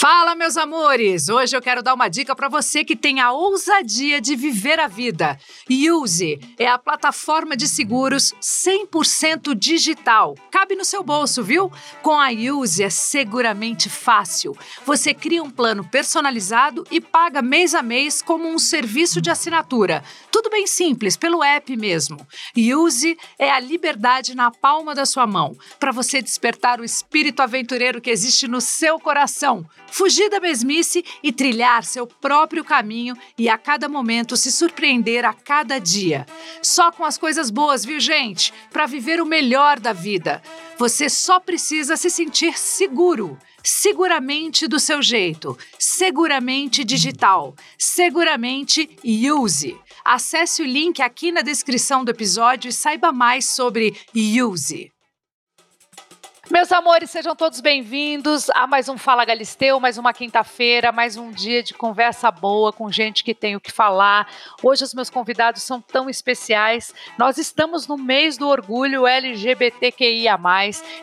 Fala, meus amores! Hoje eu quero dar uma dica para você que tem a ousadia de viver a vida. Use é a plataforma de seguros 100% digital. Cabe no seu bolso, viu? Com a Use é seguramente fácil. Você cria um plano personalizado e paga mês a mês como um serviço de assinatura. Tudo bem simples, pelo app mesmo. Use é a liberdade na palma da sua mão, para você despertar o espírito aventureiro que existe no seu coração fugir da mesmice e trilhar seu próprio caminho e a cada momento se surpreender a cada dia. Só com as coisas boas, viu, gente? Para viver o melhor da vida. Você só precisa se sentir seguro. Seguramente do seu jeito, seguramente digital, seguramente use. Acesse o link aqui na descrição do episódio e saiba mais sobre Use. Meus amores, sejam todos bem-vindos a mais um Fala Galisteu, mais uma quinta-feira, mais um dia de conversa boa com gente que tem o que falar. Hoje os meus convidados são tão especiais. Nós estamos no mês do orgulho LGBTQIA+.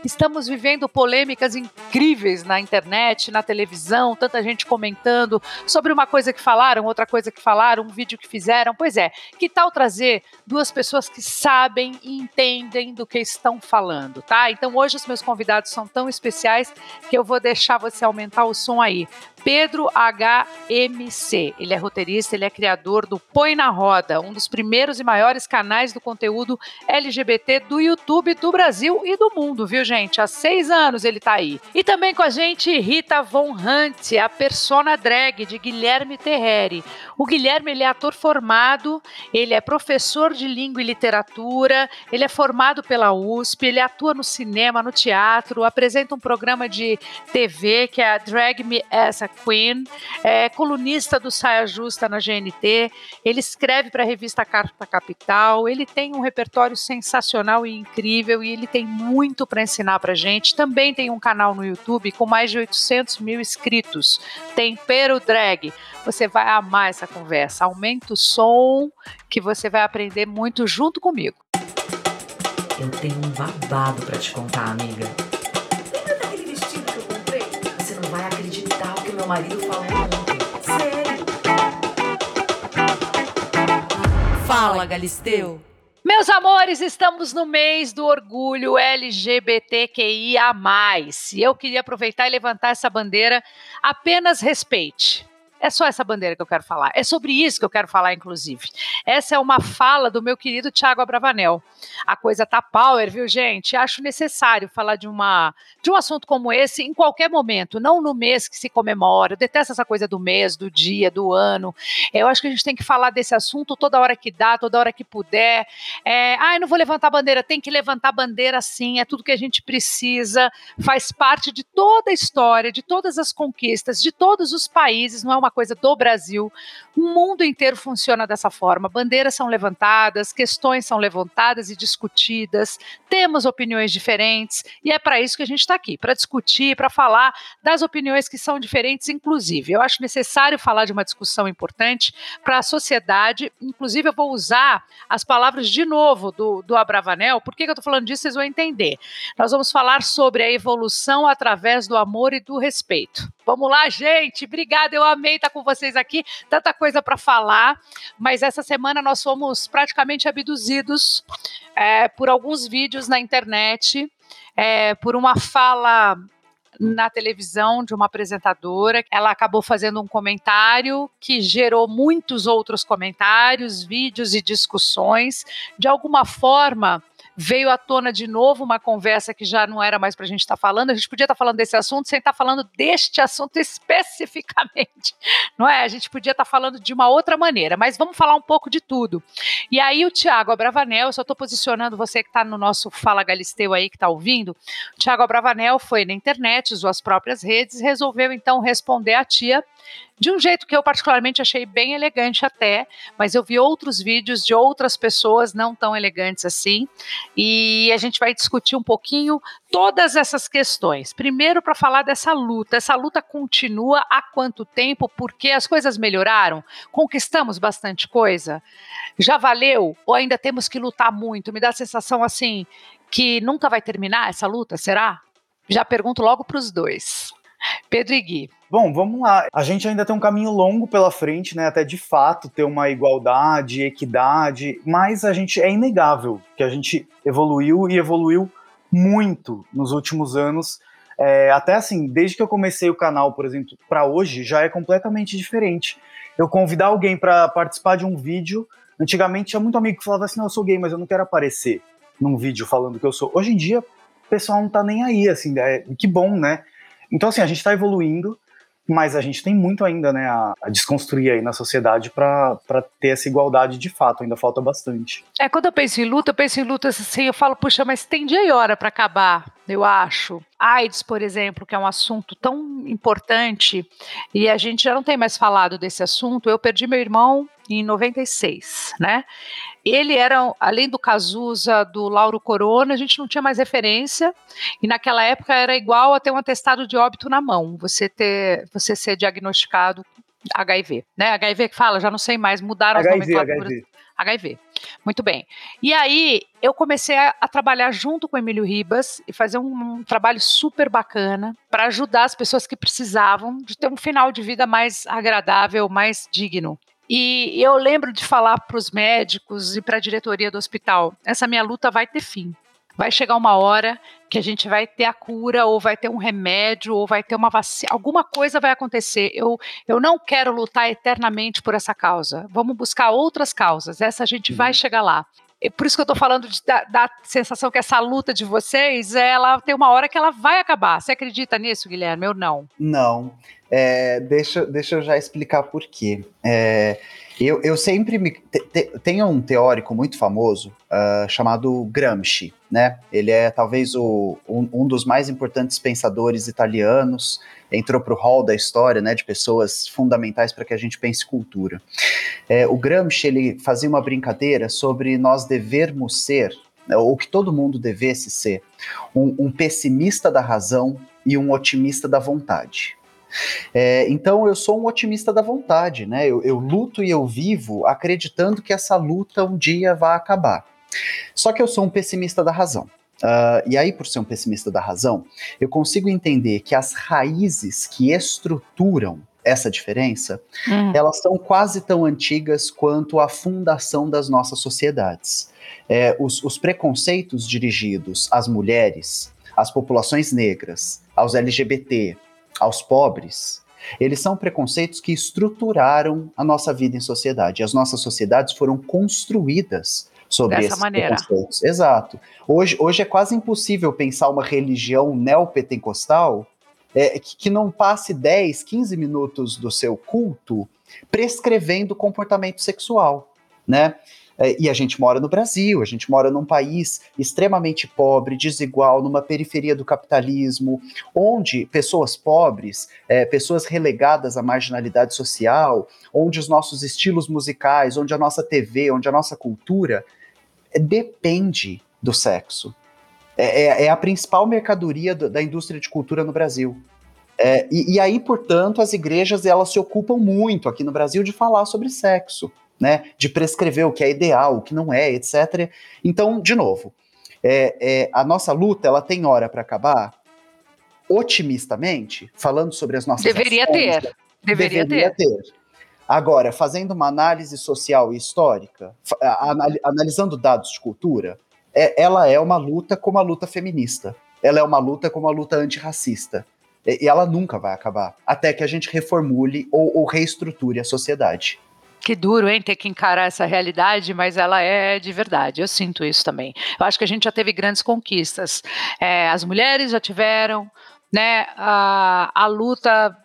Estamos vivendo polêmicas incríveis na internet, na televisão, tanta gente comentando sobre uma coisa que falaram, outra coisa que falaram, um vídeo que fizeram. Pois é, que tal trazer duas pessoas que sabem e entendem do que estão falando, tá? Então hoje os meus convidados convidados são tão especiais que eu vou deixar você aumentar o som aí. Pedro HMC. Ele é roteirista, ele é criador do Põe na Roda, um dos primeiros e maiores canais do conteúdo LGBT do YouTube do Brasil e do mundo, viu, gente? Há seis anos ele tá aí. E também com a gente Rita Von Hunt, a persona drag de Guilherme Terreri. O Guilherme ele é ator formado, ele é professor de língua e literatura, ele é formado pela USP, ele atua no cinema, no teatro, apresenta um programa de TV que é a Drag Me As Queen, é colunista do Saia Justa na GNT, ele escreve para a revista Carta Capital, ele tem um repertório sensacional e incrível e ele tem muito para ensinar para gente. Também tem um canal no YouTube com mais de 800 mil inscritos, Tempero Drag. Você vai amar essa conversa. Aumenta o som que você vai aprender muito junto comigo. Eu tenho um babado para te contar, amiga. Meu marido falou ontem. Sério. Fala, Galisteu. Meus amores, estamos no mês do orgulho LGBTQIA. E eu queria aproveitar e levantar essa bandeira. Apenas respeite. É só essa bandeira que eu quero falar. É sobre isso que eu quero falar, inclusive. Essa é uma fala do meu querido Tiago Abravanel. A coisa tá power, viu, gente? Acho necessário falar de, uma, de um assunto como esse em qualquer momento, não no mês que se comemora. Eu detesto essa coisa do mês, do dia, do ano. Eu acho que a gente tem que falar desse assunto toda hora que dá, toda hora que puder. É, ah, eu não vou levantar bandeira. Tem que levantar bandeira sim, é tudo que a gente precisa. Faz parte de toda a história, de todas as conquistas, de todos os países. Não é uma coisa do Brasil. O mundo inteiro funciona dessa forma. Bandeiras são levantadas, questões são levantadas e discutidas, temos opiniões diferentes e é para isso que a gente está aqui, para discutir, para falar das opiniões que são diferentes, inclusive. Eu acho necessário falar de uma discussão importante para a sociedade. Inclusive, eu vou usar as palavras de novo do, do Abravanel. Por que, que eu estou falando disso? Vocês vão entender. Nós vamos falar sobre a evolução através do amor e do respeito. Vamos lá, gente. Obrigada, eu amei estar com vocês aqui. Tanta coisa para falar, mas essa semana nós fomos praticamente abduzidos é, por alguns vídeos na internet, é, por uma fala na televisão de uma apresentadora. Ela acabou fazendo um comentário que gerou muitos outros comentários, vídeos e discussões. De alguma forma, veio à tona de novo uma conversa que já não era mais para a gente estar tá falando. A gente podia estar tá falando desse assunto sem estar tá falando deste assunto especificamente, não é? A gente podia estar tá falando de uma outra maneira, mas vamos falar um pouco de tudo. E aí o Tiago Abravanel, eu só estou posicionando você que está no nosso Fala Galisteu aí, que está ouvindo, o Tiago Abravanel foi na internet, usou as próprias redes, resolveu então responder à tia de um jeito que eu particularmente achei bem elegante até, mas eu vi outros vídeos de outras pessoas não tão elegantes assim, e a gente vai discutir um pouquinho todas essas questões. Primeiro para falar dessa luta, essa luta continua há quanto tempo? Porque as coisas melhoraram? Conquistamos bastante coisa? Já valeu ou ainda temos que lutar muito? Me dá a sensação assim que nunca vai terminar essa luta, será? Já pergunto logo para os dois. Pedro e Gui, Bom, vamos lá. A gente ainda tem um caminho longo pela frente, né? Até de fato ter uma igualdade, equidade, mas a gente é inegável que a gente evoluiu e evoluiu muito nos últimos anos. É, até assim, desde que eu comecei o canal, por exemplo, para hoje, já é completamente diferente. Eu convidar alguém para participar de um vídeo, antigamente tinha muito amigo que falava assim: não, eu sou gay, mas eu não quero aparecer num vídeo falando que eu sou. Hoje em dia, o pessoal não tá nem aí, assim, é, que bom, né? Então, assim, a gente está evoluindo, mas a gente tem muito ainda né, a, a desconstruir aí na sociedade para ter essa igualdade de fato, ainda falta bastante. É, quando eu penso em luta, eu penso em luta assim, eu falo, puxa, mas tem dia e hora para acabar, eu acho. AIDS, por exemplo, que é um assunto tão importante, e a gente já não tem mais falado desse assunto. Eu perdi meu irmão em 96, né? Ele era, além do Cazuza, do Lauro Corona, a gente não tinha mais referência, e naquela época era igual a ter um atestado de óbito na mão, você ter, você ser diagnosticado HIV, né? HIV que fala, já não sei mais, mudaram HIV, as nomenclaturas. HIV. HIV. Muito bem. E aí eu comecei a, a trabalhar junto com o Emílio Ribas e fazer um, um trabalho super bacana para ajudar as pessoas que precisavam de ter um final de vida mais agradável, mais digno. E eu lembro de falar para os médicos e para a diretoria do hospital: essa minha luta vai ter fim. Vai chegar uma hora que a gente vai ter a cura, ou vai ter um remédio, ou vai ter uma vacina, alguma coisa vai acontecer. Eu, eu não quero lutar eternamente por essa causa. Vamos buscar outras causas. Essa a gente uhum. vai chegar lá. É por isso que eu estou falando de, da, da, sensação que essa luta de vocês, ela tem uma hora que ela vai acabar. Você acredita nisso, Guilherme? Eu não. Não. É, deixa, deixa eu já explicar por quê. É, eu, eu sempre me. Te, te, tem um teórico muito famoso uh, chamado Gramsci, né? Ele é talvez o, um, um dos mais importantes pensadores italianos, entrou para o hall da história, né? De pessoas fundamentais para que a gente pense cultura. É, o Gramsci ele fazia uma brincadeira sobre nós devermos ser, né, ou que todo mundo devesse ser, um, um pessimista da razão e um otimista da vontade. É, então eu sou um otimista da vontade, né? Eu, eu luto e eu vivo acreditando que essa luta um dia vai acabar. Só que eu sou um pessimista da razão. Uh, e aí, por ser um pessimista da razão, eu consigo entender que as raízes que estruturam essa diferença, hum. elas são quase tão antigas quanto a fundação das nossas sociedades. É, os, os preconceitos dirigidos às mulheres, às populações negras, aos LGBT, aos pobres, eles são preconceitos que estruturaram a nossa vida em sociedade. As nossas sociedades foram construídas sobre Dessa esses maneira. preconceitos. Exato. Hoje, hoje é quase impossível pensar uma religião neopentecostal é, que, que não passe 10, 15 minutos do seu culto prescrevendo comportamento sexual, né? É, e a gente mora no Brasil, a gente mora num país extremamente pobre, desigual, numa periferia do capitalismo, onde pessoas pobres, é, pessoas relegadas à marginalidade social, onde os nossos estilos musicais, onde a nossa TV, onde a nossa cultura é, depende do sexo. É, é, é a principal mercadoria do, da indústria de cultura no Brasil. É, e, e, aí, portanto, as igrejas elas se ocupam muito aqui no Brasil de falar sobre sexo né? De prescrever o que é ideal, o que não é, etc. Então, de novo, é, é a nossa luta ela tem hora para acabar. Otimistamente, falando sobre as nossas deveria ações, ter, deveria, deveria ter. ter. Agora, fazendo uma análise social e histórica, analisando dados de cultura, é, ela é uma luta como a luta feminista. Ela é uma luta como a luta antirracista. E, ela nunca vai acabar, até que a gente reformule ou, ou reestruture a sociedade. Que duro, hein, ter que encarar essa realidade, mas ela é de verdade. Eu sinto isso também. Eu acho que a gente já teve grandes conquistas. É, as mulheres já tiveram, né? A, a luta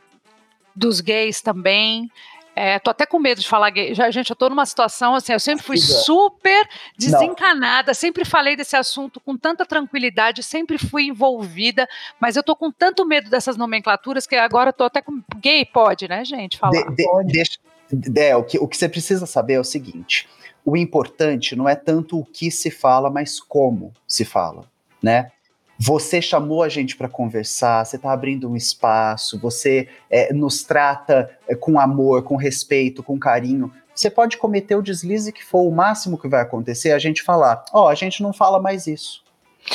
dos gays também. É, tô até com medo de falar gay. Já, gente, eu tô numa situação assim, eu sempre fui super desencanada, Não. sempre falei desse assunto com tanta tranquilidade, sempre fui envolvida, mas eu tô com tanto medo dessas nomenclaturas que agora tô até com. Gay pode, né, gente? Falar. De, de, deixa, é, o que, o que você precisa saber é o seguinte: o importante não é tanto o que se fala, mas como se fala, né? Você chamou a gente para conversar, você está abrindo um espaço, você é, nos trata é, com amor, com respeito, com carinho. Você pode cometer o deslize que for, o máximo que vai acontecer a gente falar: ó, oh, a gente não fala mais isso.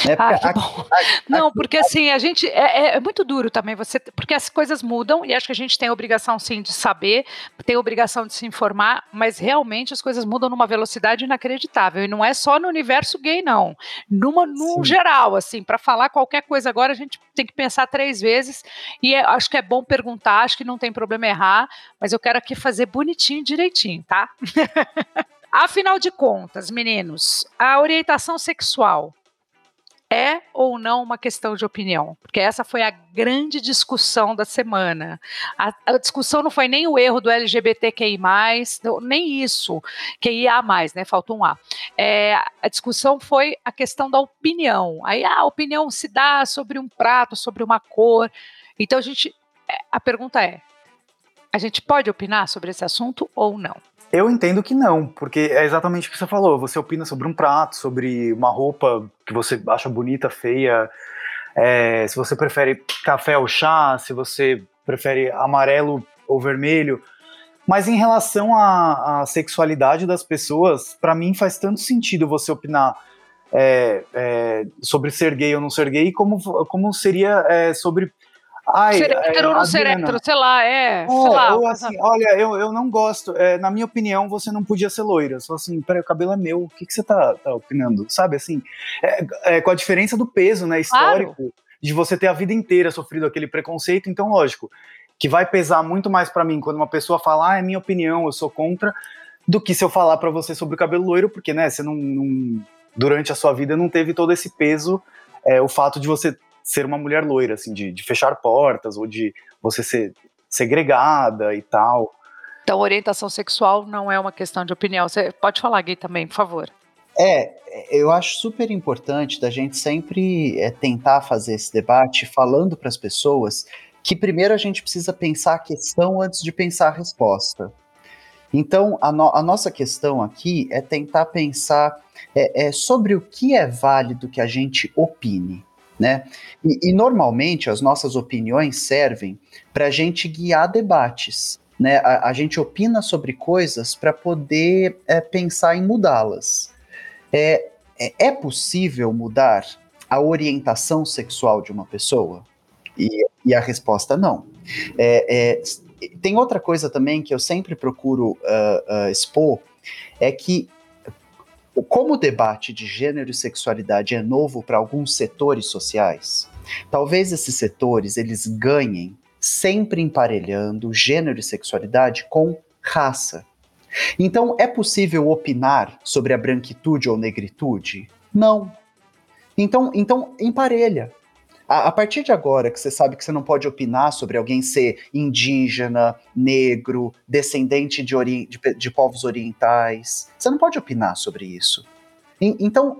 Né? Ah, que bom. Não, porque assim, a gente. É, é, é, muito duro também, você, porque as coisas mudam e acho que a gente tem a obrigação, sim, de saber, tem a obrigação de se informar, mas realmente as coisas mudam numa velocidade inacreditável. E não é só no universo gay, não. Numa, no geral, assim, para falar qualquer coisa agora, a gente tem que pensar três vezes. E é, acho que é bom perguntar, acho que não tem problema errar, mas eu quero aqui fazer bonitinho, direitinho, tá? Afinal de contas, meninos, a orientação sexual é ou não uma questão de opinião? Porque essa foi a grande discussão da semana. A, a discussão não foi nem o erro do LGBTQI, nem isso, que ia mais, né? Faltou um A. É, a discussão foi a questão da opinião. Aí a opinião se dá sobre um prato, sobre uma cor. Então a gente. É, a pergunta é: a gente pode opinar sobre esse assunto ou não? Eu entendo que não, porque é exatamente o que você falou. Você opina sobre um prato, sobre uma roupa que você acha bonita, feia, é, se você prefere café ou chá, se você prefere amarelo ou vermelho. Mas em relação à, à sexualidade das pessoas, para mim faz tanto sentido você opinar é, é, sobre ser gay ou não ser gay, como, como seria é, sobre Ai, ser hétero ou não ser hétero, sei lá, é. é sei lá, ou assim, olha, eu, eu não gosto. É, na minha opinião, você não podia ser loira. Só assim, peraí, o cabelo é meu. O que, que você tá, tá opinando? Sabe assim? É, é, com a diferença do peso, né? Histórico, claro. de você ter a vida inteira sofrido aquele preconceito, então, lógico, que vai pesar muito mais para mim quando uma pessoa fala, ah, é minha opinião, eu sou contra, do que se eu falar para você sobre o cabelo loiro, porque, né, você não, não. durante a sua vida não teve todo esse peso. É, o fato de você ser uma mulher loira, assim, de, de fechar portas ou de você ser segregada e tal. Então, orientação sexual não é uma questão de opinião. Você pode falar, Gui, também, por favor. É, eu acho super importante da gente sempre é, tentar fazer esse debate falando para as pessoas que primeiro a gente precisa pensar a questão antes de pensar a resposta. Então, a, no, a nossa questão aqui é tentar pensar é, é, sobre o que é válido que a gente opine né? E, e normalmente as nossas opiniões servem para a gente guiar debates. Né? A, a gente opina sobre coisas para poder é, pensar em mudá-las. É, é, é possível mudar a orientação sexual de uma pessoa? E, e a resposta não. É, é, tem outra coisa também que eu sempre procuro uh, uh, expor, é que como o debate de gênero e sexualidade é novo para alguns setores sociais, talvez esses setores eles ganhem sempre emparelhando gênero e sexualidade com raça. Então, é possível opinar sobre a branquitude ou negritude? Não. Então, então emparelha. A, a, partir de agora que você sabe que você não pode opinar sobre alguém ser indígena, negro, descendente de, ori de, de povos orientais, você não pode opinar sobre isso. E, então.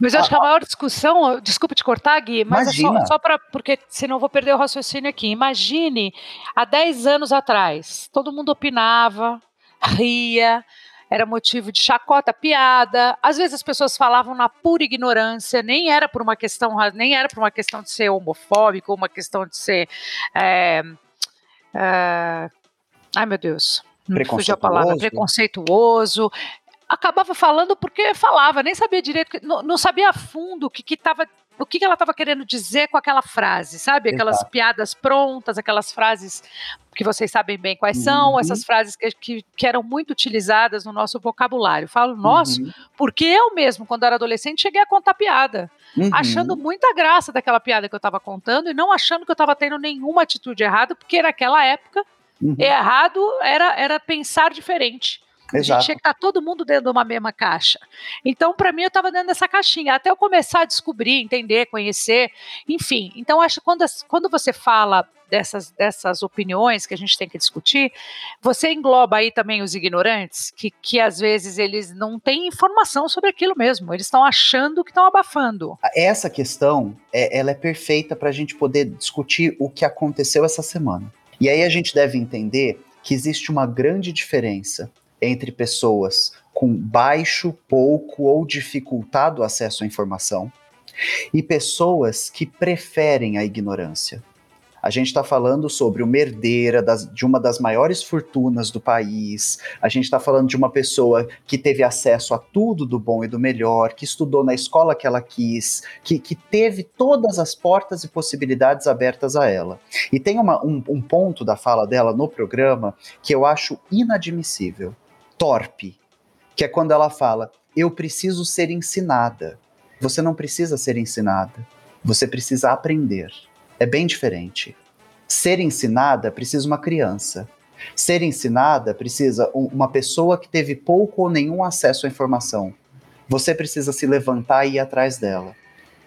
Mas eu acho que a maior discussão, desculpa te cortar, Gui, mas é só, só para. Porque senão eu vou perder o raciocínio aqui. Imagine há 10 anos atrás, todo mundo opinava, ria, era motivo de chacota, piada. Às vezes as pessoas falavam na pura ignorância, nem era por uma questão, nem era por uma questão de ser homofóbico, uma questão de ser. É, é, ai meu Deus, não fugiu a palavra, preconceituoso. Acabava falando porque falava, nem sabia direito, não, não sabia a fundo o que estava o que ela estava querendo dizer com aquela frase, sabe? Aquelas Exato. piadas prontas, aquelas frases que vocês sabem bem quais são, uhum. essas frases que, que, que, eram muito utilizadas no nosso vocabulário. Falo nosso, uhum. porque eu mesmo, quando era adolescente, cheguei a contar piada, uhum. achando muita graça daquela piada que eu estava contando e não achando que eu estava tendo nenhuma atitude errada, porque naquela época, uhum. errado era, era pensar diferente. Exato. A gente tinha que estar todo mundo dentro de uma mesma caixa. Então, para mim, eu estava dentro dessa caixinha, até eu começar a descobrir, entender, conhecer, enfim. Então, acho que quando, quando você fala dessas, dessas opiniões que a gente tem que discutir, você engloba aí também os ignorantes, que, que às vezes eles não têm informação sobre aquilo mesmo, eles estão achando que estão abafando. Essa questão, é, ela é perfeita para a gente poder discutir o que aconteceu essa semana. E aí a gente deve entender que existe uma grande diferença entre pessoas com baixo, pouco ou dificultado acesso à informação e pessoas que preferem a ignorância. A gente está falando sobre uma herdeira das, de uma das maiores fortunas do país. A gente está falando de uma pessoa que teve acesso a tudo do bom e do melhor, que estudou na escola que ela quis, que, que teve todas as portas e possibilidades abertas a ela. E tem uma, um, um ponto da fala dela no programa que eu acho inadmissível, torpe, que é quando ela fala: Eu preciso ser ensinada. Você não precisa ser ensinada, você precisa aprender é bem diferente. Ser ensinada precisa uma criança. Ser ensinada precisa um, uma pessoa que teve pouco ou nenhum acesso à informação. Você precisa se levantar e ir atrás dela.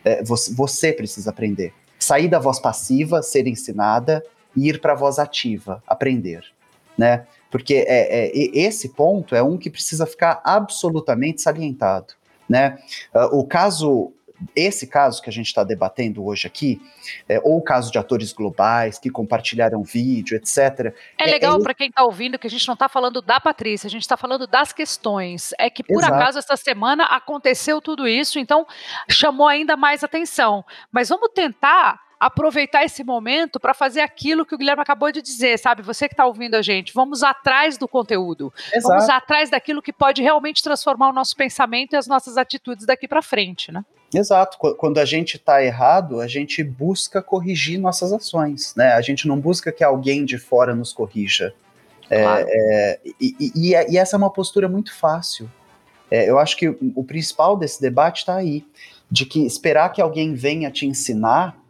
É, você, você precisa aprender. Sair da voz passiva, ser ensinada, e ir para a voz ativa, aprender. Né? Porque é, é, esse ponto é um que precisa ficar absolutamente salientado. Né? Uh, o caso esse caso que a gente está debatendo hoje aqui, é, ou o caso de atores globais que compartilharam vídeo, etc. É, é legal é, para quem está ouvindo que a gente não está falando da Patrícia, a gente está falando das questões. É que por Exato. acaso essa semana aconteceu tudo isso, então chamou ainda mais atenção. Mas vamos tentar aproveitar esse momento para fazer aquilo que o Guilherme acabou de dizer, sabe? Você que está ouvindo a gente, vamos atrás do conteúdo, Exato. vamos atrás daquilo que pode realmente transformar o nosso pensamento e as nossas atitudes daqui para frente, né? Exato. Quando a gente está errado, a gente busca corrigir nossas ações, né? A gente não busca que alguém de fora nos corrija. É, claro. É, e, e, e, essa é uma postura muito fácil. É, eu acho que o principal desse debate está aí, de que esperar que alguém venha te ensinar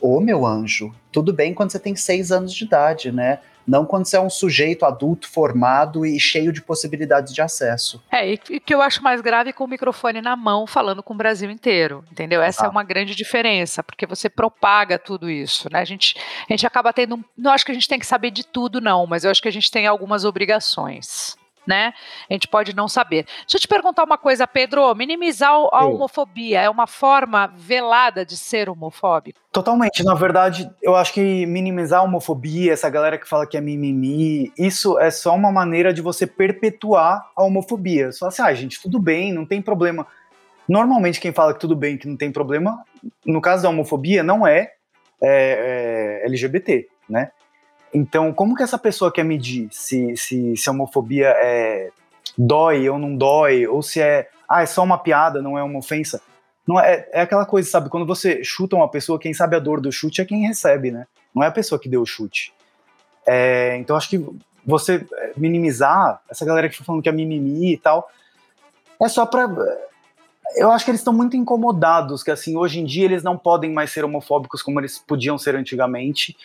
Ô, meu anjo, tudo bem quando você tem seis anos de idade, né? Não quando você é um sujeito adulto formado e cheio de possibilidades de acesso. É, e que eu acho mais grave com o microfone na mão, falando com o Brasil inteiro, entendeu? Essa ah. é uma grande diferença, porque você propaga tudo isso, né? A gente, a gente acaba tendo. Não acho que a gente tem que saber de tudo, não, mas eu acho que a gente tem algumas obrigações né? A gente pode não saber. Deixa eu te perguntar uma coisa, Pedro. Minimizar a homofobia é uma forma velada de ser homofóbico? Totalmente. Na verdade, eu acho que minimizar a homofobia, essa galera que fala que é mimimi, isso é só uma maneira de você perpetuar a homofobia. Só assim, ah, gente, tudo bem, não tem problema. Normalmente, quem fala que tudo bem, que não tem problema, no caso da homofobia, não é, é, é LGBT, né? Então, como que essa pessoa quer medir se, se, se a homofobia é, dói ou não dói, ou se é, ah, é só uma piada, não é uma ofensa? Não é, é aquela coisa, sabe? Quando você chuta uma pessoa, quem sabe a dor do chute é quem recebe, né? Não é a pessoa que deu o chute. É, então, acho que você minimizar, essa galera que fica falando que é mimimi e tal, é só pra. Eu acho que eles estão muito incomodados, que assim, hoje em dia eles não podem mais ser homofóbicos como eles podiam ser antigamente.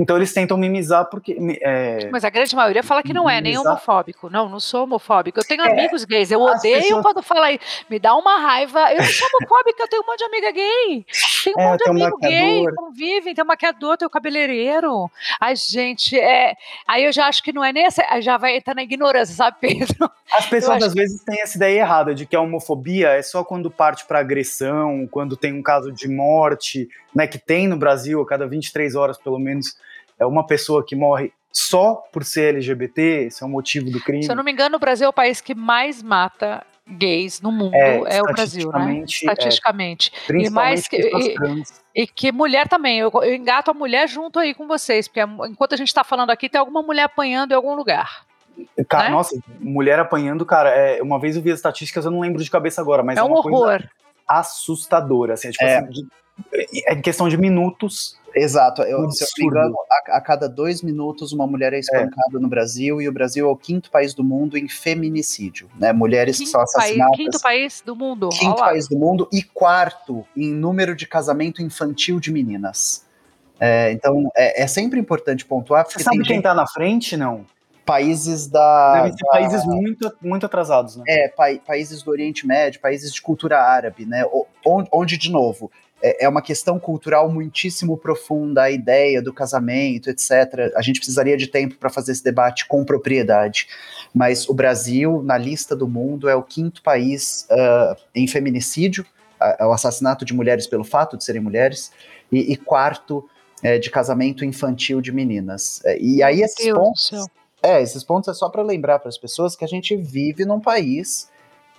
Então eles tentam mimizar porque. É, Mas a grande maioria fala que não é nem homofóbico. Não, não sou homofóbico. Eu tenho é, amigos gays. Eu odeio pessoas... quando fala aí, me dá uma raiva. Eu não sou homofóbica, eu tenho um monte de amiga gay. Tem um é, monte de amigo gay, convivem, tem um maquiador, tem um cabeleireiro. Ai, gente, é. Aí eu já acho que não é nem essa. Já vai entrar na ignorância, sabe, Pedro? As pessoas às vezes têm essa ideia errada de que a homofobia é só quando parte para agressão, quando tem um caso de morte, né? Que tem no Brasil a cada 23 horas, pelo menos é uma pessoa que morre só por ser LGBT, esse é o motivo do crime. Se eu não me engano, o Brasil é o país que mais mata gays no mundo, é, é o Brasil, né? Estatisticamente. É, e mais que, e, e, que mulher também, eu, eu, engato a mulher junto aí com vocês, porque enquanto a gente está falando aqui, tem alguma mulher apanhando em algum lugar. Cara, né? Nossa, mulher apanhando, cara, é, uma vez eu vi as estatísticas, eu não lembro de cabeça agora, mas é, é um horror. assustadora, assim, é, tipo, assim, de, é em questão de minutos, Exato. Eu, se eu não me engano, a, a, cada dois minutos uma mulher é, é. espancada é. no Brasil e o Brasil é o quinto país do mundo em feminicídio, né? Mulheres quinto que são assassinadas. País, quinto país do mundo. Quinto Olá. país do mundo e quarto em número de casamento infantil de meninas. É, então é, é, sempre importante pontuar. Você sabe quem está na frente, não? Países da. Devem ser da, países muito, muito atrasados, né? É, pa, países do Oriente Médio, países de cultura árabe, né? Onde, onde de novo, é, é uma questão cultural muitíssimo profunda, a ideia do casamento, etc. A gente precisaria de tempo para fazer esse debate com propriedade. Mas o Brasil, na lista do mundo, é o quinto país uh, em feminicídio, uh, o assassinato de mulheres pelo fato de serem mulheres, e, e quarto é, de casamento infantil de meninas. E aí esses Deus pontos. É, esses pontos é só para lembrar para as pessoas que a gente vive num país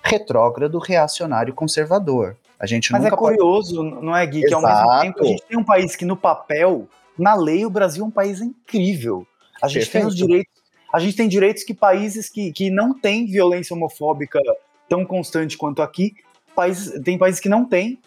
retrógrado, reacionário, conservador. A gente Mas é curioso, pode... não é, Gui? Que ao mesmo tempo a gente tem um país que no papel na lei o Brasil é um país incrível. A gente Perfeito. tem os direitos, a gente tem direitos que países que, que não têm violência homofóbica tão constante quanto aqui, países, tem países que não têm.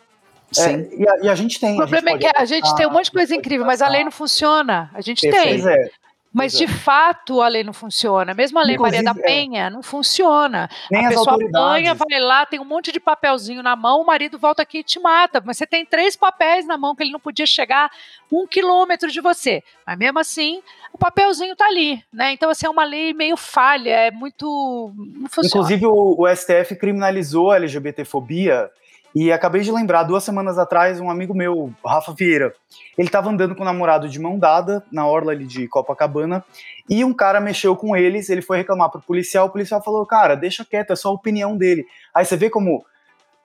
Sim. É, e, a, e a gente tem. O problema é que a gente tem um monte de coisa incrível, mas a lei não funciona. A gente tem. Pois é. Mas Pois é. de fato a lei não funciona. Mesmo a lei Maria da Inclusive, é. Penha não funciona. Nem a pessoa apanha, vai lá, tem um monte de papelzinho na mão, o marido volta aqui e te mata. Mas você tem três papéis na mão que ele não podia chegar um quilômetro de você. Mas mesmo assim, o papelzinho tá ali, né? Então, assim, é uma lei meio falha, é muito. Não funciona. Inclusive, o, o STF criminalizou a LGBTfobia. E acabei de lembrar, duas semanas atrás, um amigo meu, Rafa Vieira, ele tava andando com o namorado de mão dada na orla ali de Copacabana, e um cara mexeu com eles, ele foi reclamar pro policial, o policial falou, cara, deixa quieto, é só a opinião dele. Aí você vê como,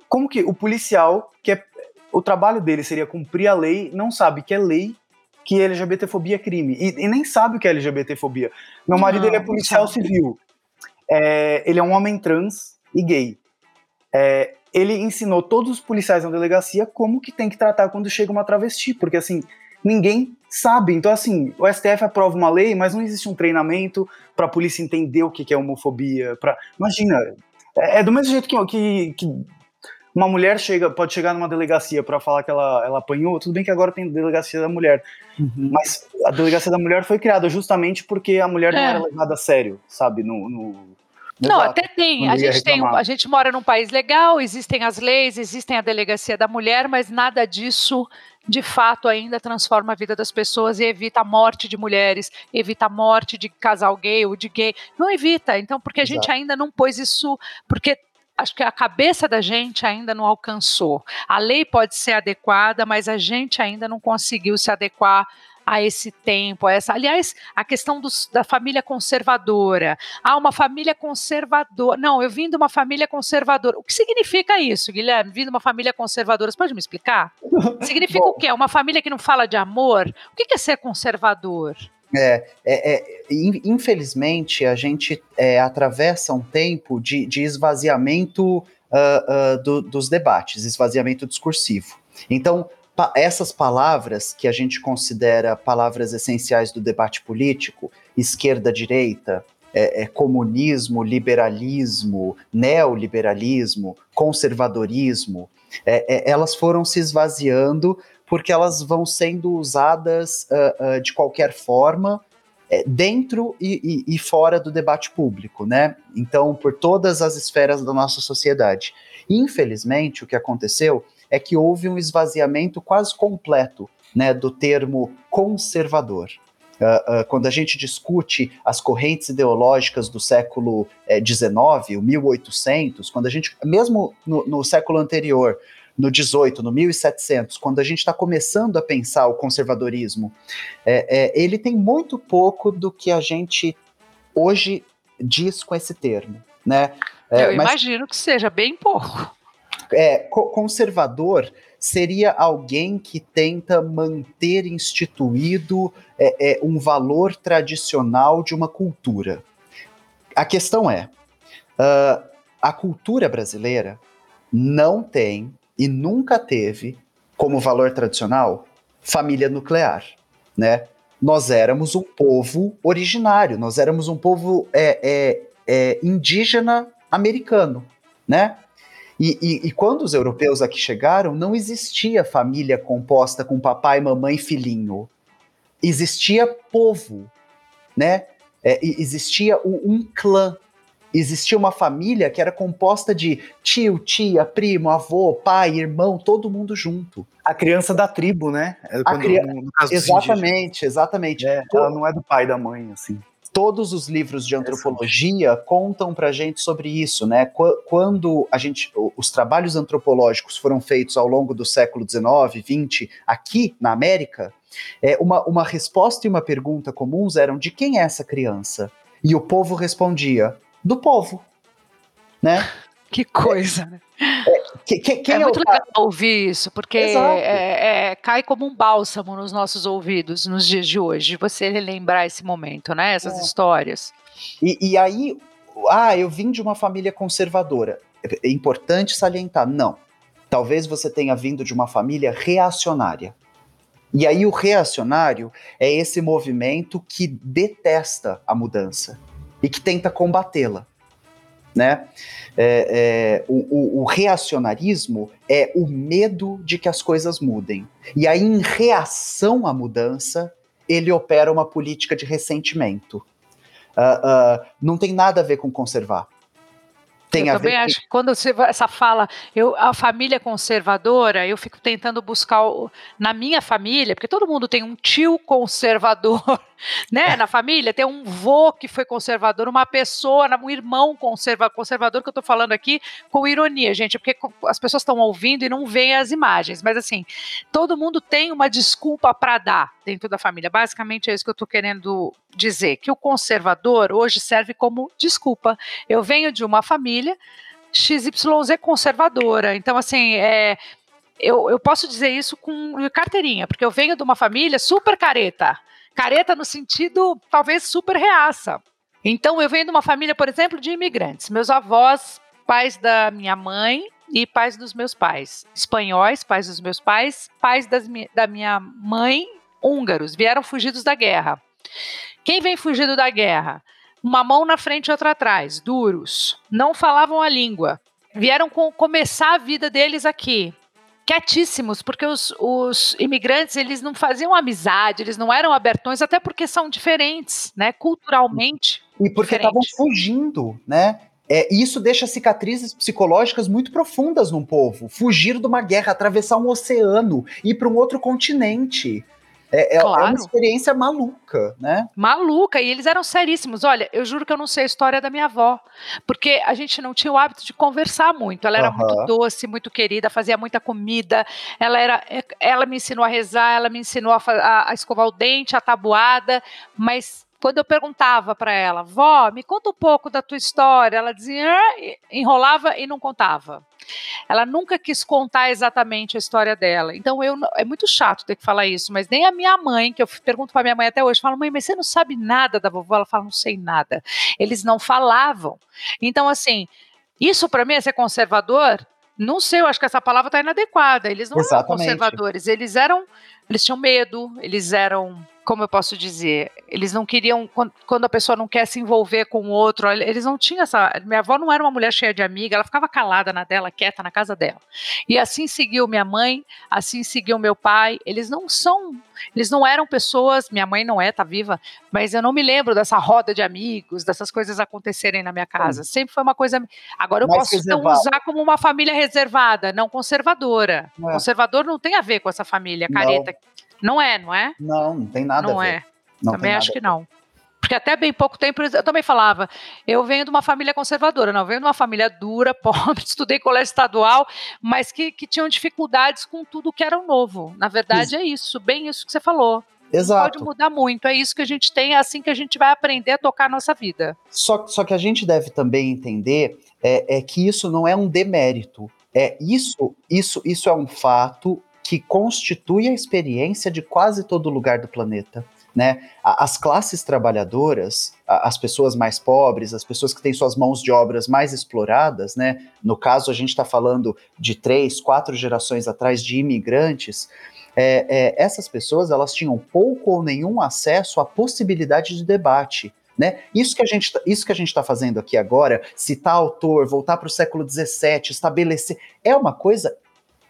como que o policial, que é, o trabalho dele seria cumprir a lei, não sabe que é lei, que LGBTfobia é crime, e, e nem sabe o que é LGBTfobia. Meu marido, Não, ele é não policial sabe. civil, É, ele é um homem trans e gay. É, ele ensinou todos os policiais na delegacia como que tem que tratar quando chega uma travesti, porque assim, ninguém sabe. Então, assim, o STF aprova uma lei, mas não existe um treinamento para a polícia entender o que que é homofobia. Pra... Imagina, é, é do mesmo jeito que, que, que uma mulher chega, pode chegar numa delegacia para falar que ela, ela apanhou, tudo bem que agora tem delegacia da mulher, mas a delegacia da mulher foi criada justamente porque a mulher não É. era levada a sério, sabe? No, no- Não, Exato. até tem. Não A gente, tem a gente mora num país legal, existem as leis, existem a delegacia da mulher, mas nada disso, de fato, ainda transforma a vida das pessoas e evita a morte de mulheres, evita a morte de casal gay ou de gay. Não evita, então, porque a gente Exato. ainda não pôs isso. Porque acho que a cabeça da gente ainda não alcançou. A lei pode ser adequada, mas a gente ainda não conseguiu se adequar a esse tempo, a essa. Aliás, a questão dos- da família conservadora. Ah, uma família conservadora. Não, eu vim de uma família conservadora. O que significa isso, Guilherme? Vim de uma família conservadora. Você pode me explicar? Significa Bom. o quê? Uma família que não fala de amor? O que é ser conservador? É, é, é, in- infelizmente, a gente é, atravessa um tempo de, de esvaziamento ah, ah, do- dos debates, esvaziamento discursivo. Então, essas palavras que a gente considera palavras essenciais do debate político, esquerda-direita, é, é, comunismo, liberalismo, neoliberalismo, conservadorismo, é, é, elas foram se esvaziando porque elas vão sendo usadas ah, ah, de qualquer forma é, dentro e, e- e fora do debate público, né? Então, por todas as esferas da nossa sociedade. Infelizmente, o que aconteceu é que houve um esvaziamento quase completo né, do termo conservador. Ah, ah, quando a gente discute as correntes ideológicas do século XIX, o 1800, quando a gente, mesmo no, no século anterior, no 18, no 1700, quando a gente está começando a pensar o conservadorismo, é, é, ele tem muito pouco do que a gente hoje diz com esse termo, né? É, eu mas imagino que seja bem pouco. É, co- conservador seria alguém que tenta manter instituído é, é, um valor tradicional de uma cultura. A questão é, ah, a cultura brasileira não tem e nunca teve como valor tradicional família nuclear, né? Nós éramos um povo originário, nós éramos um povo é, é, é, indígena americano, né? E, e- e quando os europeus aqui chegaram, não existia família composta com papai, mamãe e filhinho. Existia povo, né? É, existia um clã. Existia uma família que era composta de tio, tia, primo, avô, pai, irmão, todo mundo junto. A criança da tribo, né? É quando- indígenas. Exatamente, exatamente. É, ela não é do pai da mãe, assim. Todos os livros de antropologia contam pra gente sobre isso, né? Qu- Quando a gente, os trabalhos antropológicos foram feitos ao longo do século XIX, XX, aqui na América, é, uma, uma resposta e uma pergunta comuns eram de quem é essa criança? E o povo respondia do povo, né? Que coisa, né? Que- que- quem é é, muito legal ouvir isso, porque é- é- cai como um bálsamo nos nossos ouvidos nos dias de hoje, você relembrar esse momento, né? Essas É. histórias. E, e aí, ah, eu vim de uma família conservadora. É importante salientar, não. Talvez você tenha vindo de uma família reacionária. E aí o reacionário é esse movimento que detesta a mudança e que tenta combatê-la. Né? É, é, o, o, o, reacionarismo é o medo de que as coisas mudem. E aí, em reação à mudança, ele opera uma política de ressentimento. Uh, uh, não tem nada a ver com conservar. Tem eu também acho que quando você, essa fala, eu, a família conservadora, eu fico tentando buscar o, na minha família, porque todo mundo tem um tio conservador, né? Na família tem um vô que foi conservador, uma pessoa, um irmão conserva, conservador que eu estou falando aqui com ironia, gente, porque as pessoas estão ouvindo e não veem as imagens, mas assim, todo mundo tem uma desculpa para dar dentro da família. Basicamente é isso que eu estou querendo dizer, que o conservador hoje serve como desculpa. Eu venho de uma família XYZ conservadora. Então, assim, é, eu, eu posso dizer isso com carteirinha, porque eu venho de uma família super careta. Careta no sentido, talvez, super reaça. Então, eu venho de uma família, por exemplo, de imigrantes. Meus avós, pais da minha mãe e pais dos meus pais. Espanhóis, pais dos meus pais, pais das, da minha mãe, húngaros. Vieram fugidos da guerra. Quem vem fugido da guerra? Uma mão na frente e outra atrás, duros. Não falavam a língua. Vieram com, começar a vida deles aqui quietíssimos, porque os, os, imigrantes eles não faziam amizade, eles não eram abertões, até porque são diferentes, né, culturalmente. E porque estavam fugindo, né? É, isso deixa cicatrizes psicológicas muito profundas num povo. Fugir de uma guerra, atravessar um oceano, ir para um outro continente. É, é, claro. é, uma experiência maluca, né? Maluca, e eles eram seríssimos. Olha, eu juro que eu não sei a história da minha avó, porque a gente não tinha o hábito de conversar muito. Ela era uhum. muito doce, muito querida, fazia muita comida. Ela era, ela me ensinou a rezar, ela me ensinou a, a, a escovar o dente, a tabuada, mas quando eu perguntava para ela, vó, me conta um pouco da tua história, ela dizia, ah", enrolava e não contava. Ela nunca quis contar exatamente a história dela. Então eu é muito chato ter que falar isso, mas nem a minha mãe, que eu pergunto para minha mãe até hoje, fala: "Mãe, mas você não sabe nada da vovó?" Ela fala: "Não sei nada". Eles não falavam. Então assim, isso para mim é ser conservador? Não sei, eu acho que essa palavra está inadequada. Eles não Exatamente. eram conservadores, eles eram, eles tinham medo, eles eram como eu posso dizer, eles não queriam, quando a pessoa não quer se envolver com o outro, eles não tinham essa. Minha avó não era uma mulher cheia de amiga, ela ficava calada na dela, quieta na casa dela. E assim seguiu minha mãe, assim seguiu meu pai. Eles não são, eles não eram pessoas, minha mãe não é, tá viva, mas eu não me lembro dessa roda de amigos, dessas coisas acontecerem na minha casa. Sempre foi uma coisa. Agora eu Mais posso então, usar como uma família reservada, não conservadora. Não é. Conservador não tem a ver com essa família careta. Não não é, não é? Não, não tem nada não a ver. É. Não Também acho que não. Porque até bem pouco tempo eu também falava, eu venho de uma família conservadora, não, eu venho de uma família dura, pobre, estudei colégio estadual, mas que, que tinham dificuldades com tudo que era novo. Na verdade é isso, bem isso que você falou. Exato. Não pode mudar muito, é isso que a gente tem, é assim que a gente vai aprender a tocar a nossa vida. Só, só que a gente deve também entender é, é que isso não é um demérito. É isso, isso, isso é um fato que constitui a experiência de quase todo lugar do planeta. Né? As classes trabalhadoras, as pessoas mais pobres, as pessoas que têm suas mãos de obras mais exploradas, né? no caso a gente está falando de três, quatro gerações atrás de imigrantes, é, é, essas pessoas elas tinham pouco ou nenhum acesso à possibilidade de debate. Né? Isso que a gente tá, isso que a gente está fazendo aqui agora, citar autor, voltar para o século XVII, estabelecer, é uma coisa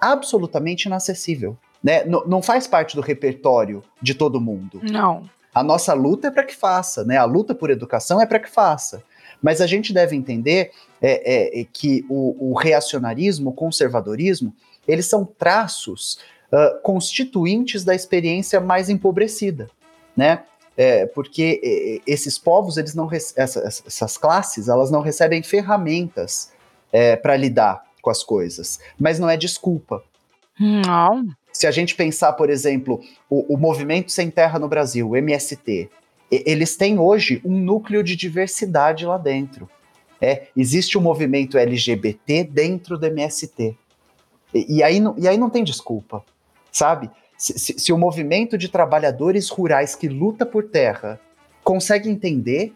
absolutamente inacessível. Né? N não faz parte do repertório de todo mundo. Não. A nossa luta é para que faça, né? A luta por educação é para que faça. Mas a gente deve entender é, é, é, que o, o, reacionarismo, o conservadorismo, eles são traços uh, constituintes da experiência mais empobrecida, né? É, porque esses povos, eles não essa, essas classes, elas não recebem ferramentas é, para lidar com as coisas. Mas não é desculpa. Não. Se a gente pensar, por exemplo, o, o Movimento Sem Terra no Brasil, o MST, eles têm hoje um núcleo de diversidade lá dentro. É, existe um movimento LGBT dentro do MST. E, e, aí, não, e aí não tem desculpa, sabe? Se, se, se o movimento de trabalhadores rurais que luta por terra consegue entender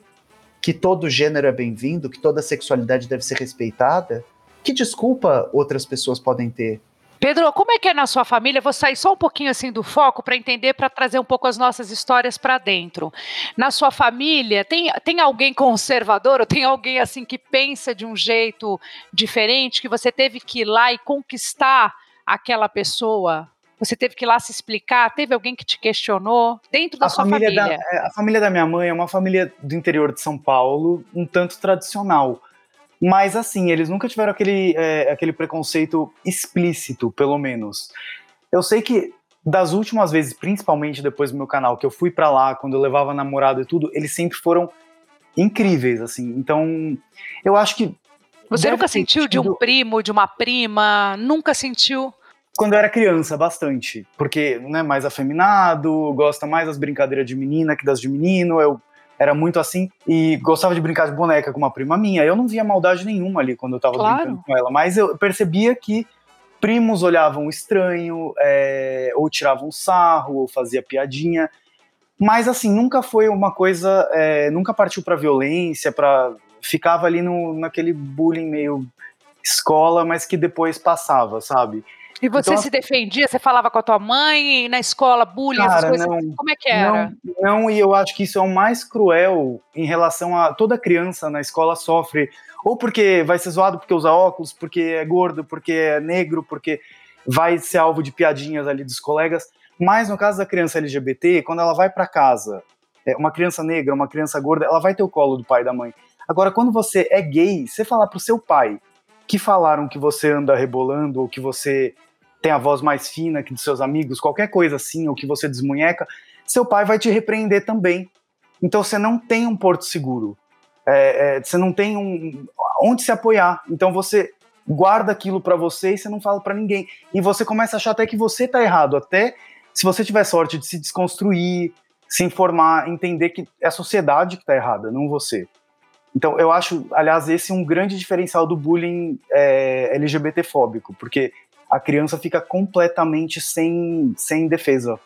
que todo gênero é bem-vindo, que toda sexualidade deve ser respeitada, que desculpa outras pessoas podem ter? Pedro, como é que é na sua família? Vou sair só um pouquinho assim do foco para entender, para trazer um pouco as nossas histórias para dentro. Na sua família, tem, tem alguém conservador ou tem alguém assim que pensa de um jeito diferente, que você teve que ir lá e conquistar aquela pessoa? Você teve que ir lá se explicar? Teve alguém que te questionou dentro da a sua família? família? Da, é, a família da minha mãe é uma família do interior de São Paulo, um tanto tradicional. Mas assim, eles nunca tiveram aquele, é, aquele preconceito explícito, pelo menos. Eu sei que das últimas vezes, principalmente depois do meu canal, que eu fui para lá, quando eu levava namorado e tudo, eles sempre foram incríveis, assim. Então, eu acho que. Você nunca sentiu de um primo, de uma prima? Nunca sentiu? Quando eu era criança, bastante. Porque, né, mais afeminado, gosta mais das brincadeiras de menina que das de menino. Eu era muito assim e gostava de brincar de boneca com uma prima minha. Eu não via maldade nenhuma ali quando eu tava claro. brincando com ela, mas eu percebia que primos olhavam estranho, é, ou tiravam sarro, ou fazia piadinha. Mas assim, nunca foi uma coisa, é, nunca partiu para violência, para ficava ali no, naquele bullying meio escola, mas que depois passava, sabe? E você então, se defendia? Você falava com a tua mãe na escola, bullying, cara, essas coisas? Não, Como é que era? Não, não, e eu acho que isso é o mais cruel em relação a toda criança na escola sofre, ou porque vai ser zoado porque usa óculos, porque é gordo, porque é negro, porque vai ser alvo de piadinhas ali dos colegas. Mas no caso da criança LGBT, quando ela vai para casa, é, uma criança negra, uma criança gorda, ela vai ter o colo do pai e da mãe. Agora, quando você é gay, você falar pro seu pai que falaram que você anda rebolando ou que você tem a voz mais fina que dos seus amigos, qualquer coisa assim, ou que você desmunheca, seu pai vai te repreender também. Então você não tem um porto seguro. É, é, você não tem um onde se apoiar. Então você guarda aquilo para você e você não fala para ninguém. E você começa a achar até que você tá errado, até se você tiver sorte de se desconstruir, se informar, entender que é a sociedade que tá errada, não você. Então, eu acho, aliás, esse um grande diferencial do bullying é, LGBT-fóbico, porque a criança fica completamente sem, sem defesa.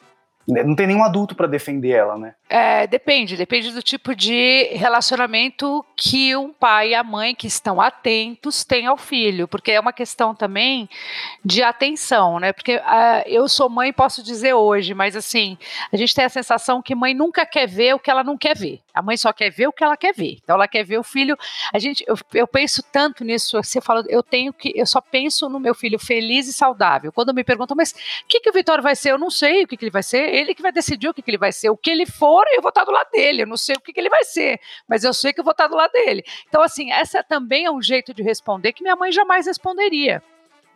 Não tem nenhum adulto para defender ela, né? É, depende, depende do tipo de relacionamento que um pai e a mãe que estão atentos têm ao filho, porque é uma questão também de atenção, né? Porque uh, eu sou mãe, posso dizer hoje, mas assim, a gente tem a sensação que mãe nunca quer ver o que ela não quer ver. A mãe só quer ver o que ela quer ver. Então ela quer ver o filho. A gente, eu, eu penso tanto nisso. Você fala, eu tenho que, eu só penso no meu filho feliz e saudável. Quando me perguntam, mas o que, que o Vitório vai ser? Eu não sei o que, que ele vai ser. Ele que vai decidir o que, que ele vai ser. O que ele for eu vou estar do lado dele. Eu não sei o que, que ele vai ser, mas eu sei que eu vou estar do lado dele. Então, assim, essa também é um jeito de responder que minha mãe jamais responderia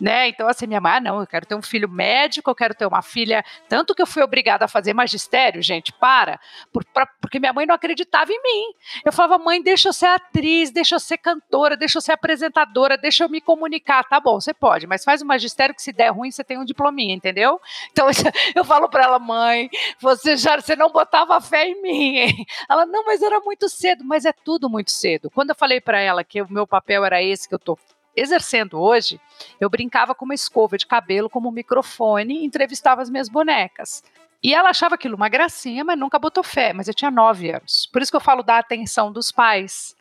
né? Então, assim, minha mãe, ah, não, eu quero ter um filho médico, eu quero ter uma filha. Tanto que eu fui obrigada a fazer magistério, gente, para, por, pra, porque minha mãe não acreditava em mim. Eu falava, mãe, deixa eu ser atriz, deixa eu ser cantora, deixa eu ser apresentadora, deixa eu me comunicar. Tá bom, você pode, mas faz o magistério que se der ruim, você tem um diplominha, entendeu? Então, eu falo para ela, mãe, você já você não botava fé em mim, hein? Ela, não, mas era muito cedo, mas é tudo muito cedo. Quando eu falei para ela que o meu papel era esse que eu tô exercendo hoje, eu brincava com uma escova de cabelo como um microfone e entrevistava as minhas bonecas. E ela achava aquilo uma gracinha, mas nunca botou fé. Mas eu tinha nove anos. Por isso que eu falo da atenção dos pais.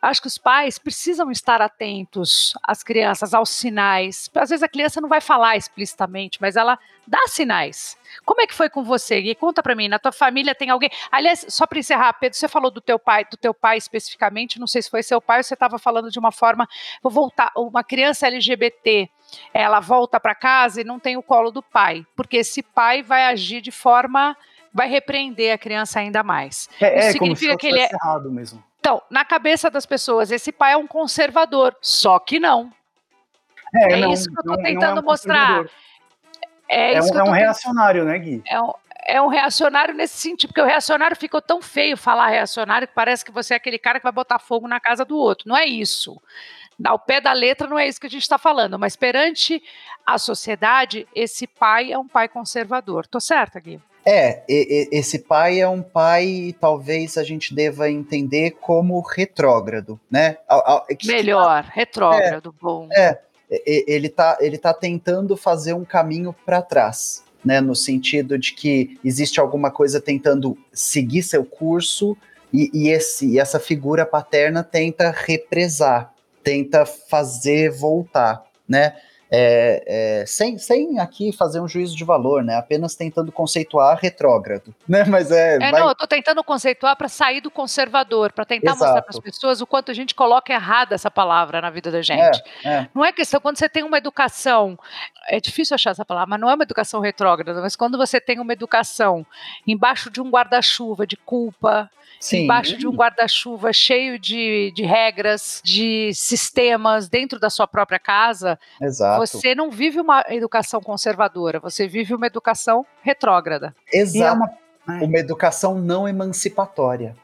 Acho que os pais precisam estar atentos às crianças, aos sinais. Às vezes a criança não vai falar explicitamente, mas ela dá sinais. Como é que foi com você? E conta para mim, na tua família tem alguém? Aliás, só para encerrar, Pedro, você falou do teu pai, do teu pai especificamente, não sei se foi seu pai ou você estava falando de uma forma, vou voltar, uma criança LGBT, ela volta para casa e não tem o colo do pai, porque esse pai vai agir de forma vai repreender a criança ainda mais. É, Isso é significa que ele é errado mesmo. Então, na cabeça das pessoas, esse pai é um conservador, só que não. É, é não, isso que eu estou tentando é um mostrar. É, é, um, é um reacionário, né, Gui? É um, é um reacionário nesse sentido, porque o reacionário ficou tão feio falar reacionário que parece que você é aquele cara que vai botar fogo na casa do outro. Não é isso. Ao pé da letra não é isso que a gente está falando, mas perante a sociedade, esse pai é um pai conservador. Tô certa, Gui? É, esse pai é um pai, talvez a gente deva entender como retrógrado, né? Melhor, retrógrado, é, bom. É, ele tá, ele tá tentando fazer um caminho para trás, né? No sentido de que existe alguma coisa tentando seguir seu curso e, e esse, e essa figura paterna tenta represar, tenta fazer voltar, né? É, é, sem, sem aqui fazer um juízo de valor, né? Apenas tentando conceituar retrógrado, né? Mas é. É, vai... não, eu tô tentando conceituar para sair do conservador, para tentar Exato. mostrar para as pessoas o quanto a gente coloca errada essa palavra na vida da gente. É, é. Não é questão, quando você tem uma educação, é difícil achar essa palavra, mas não é uma educação retrógrada, mas quando você tem uma educação embaixo de um guarda-chuva de culpa, Sim. embaixo de um guarda-chuva cheio de, de regras, de sistemas dentro da sua própria casa, Exato. Você não vive uma educação conservadora, você vive uma educação retrógrada. Exato. É uma, uma educação não emancipatória.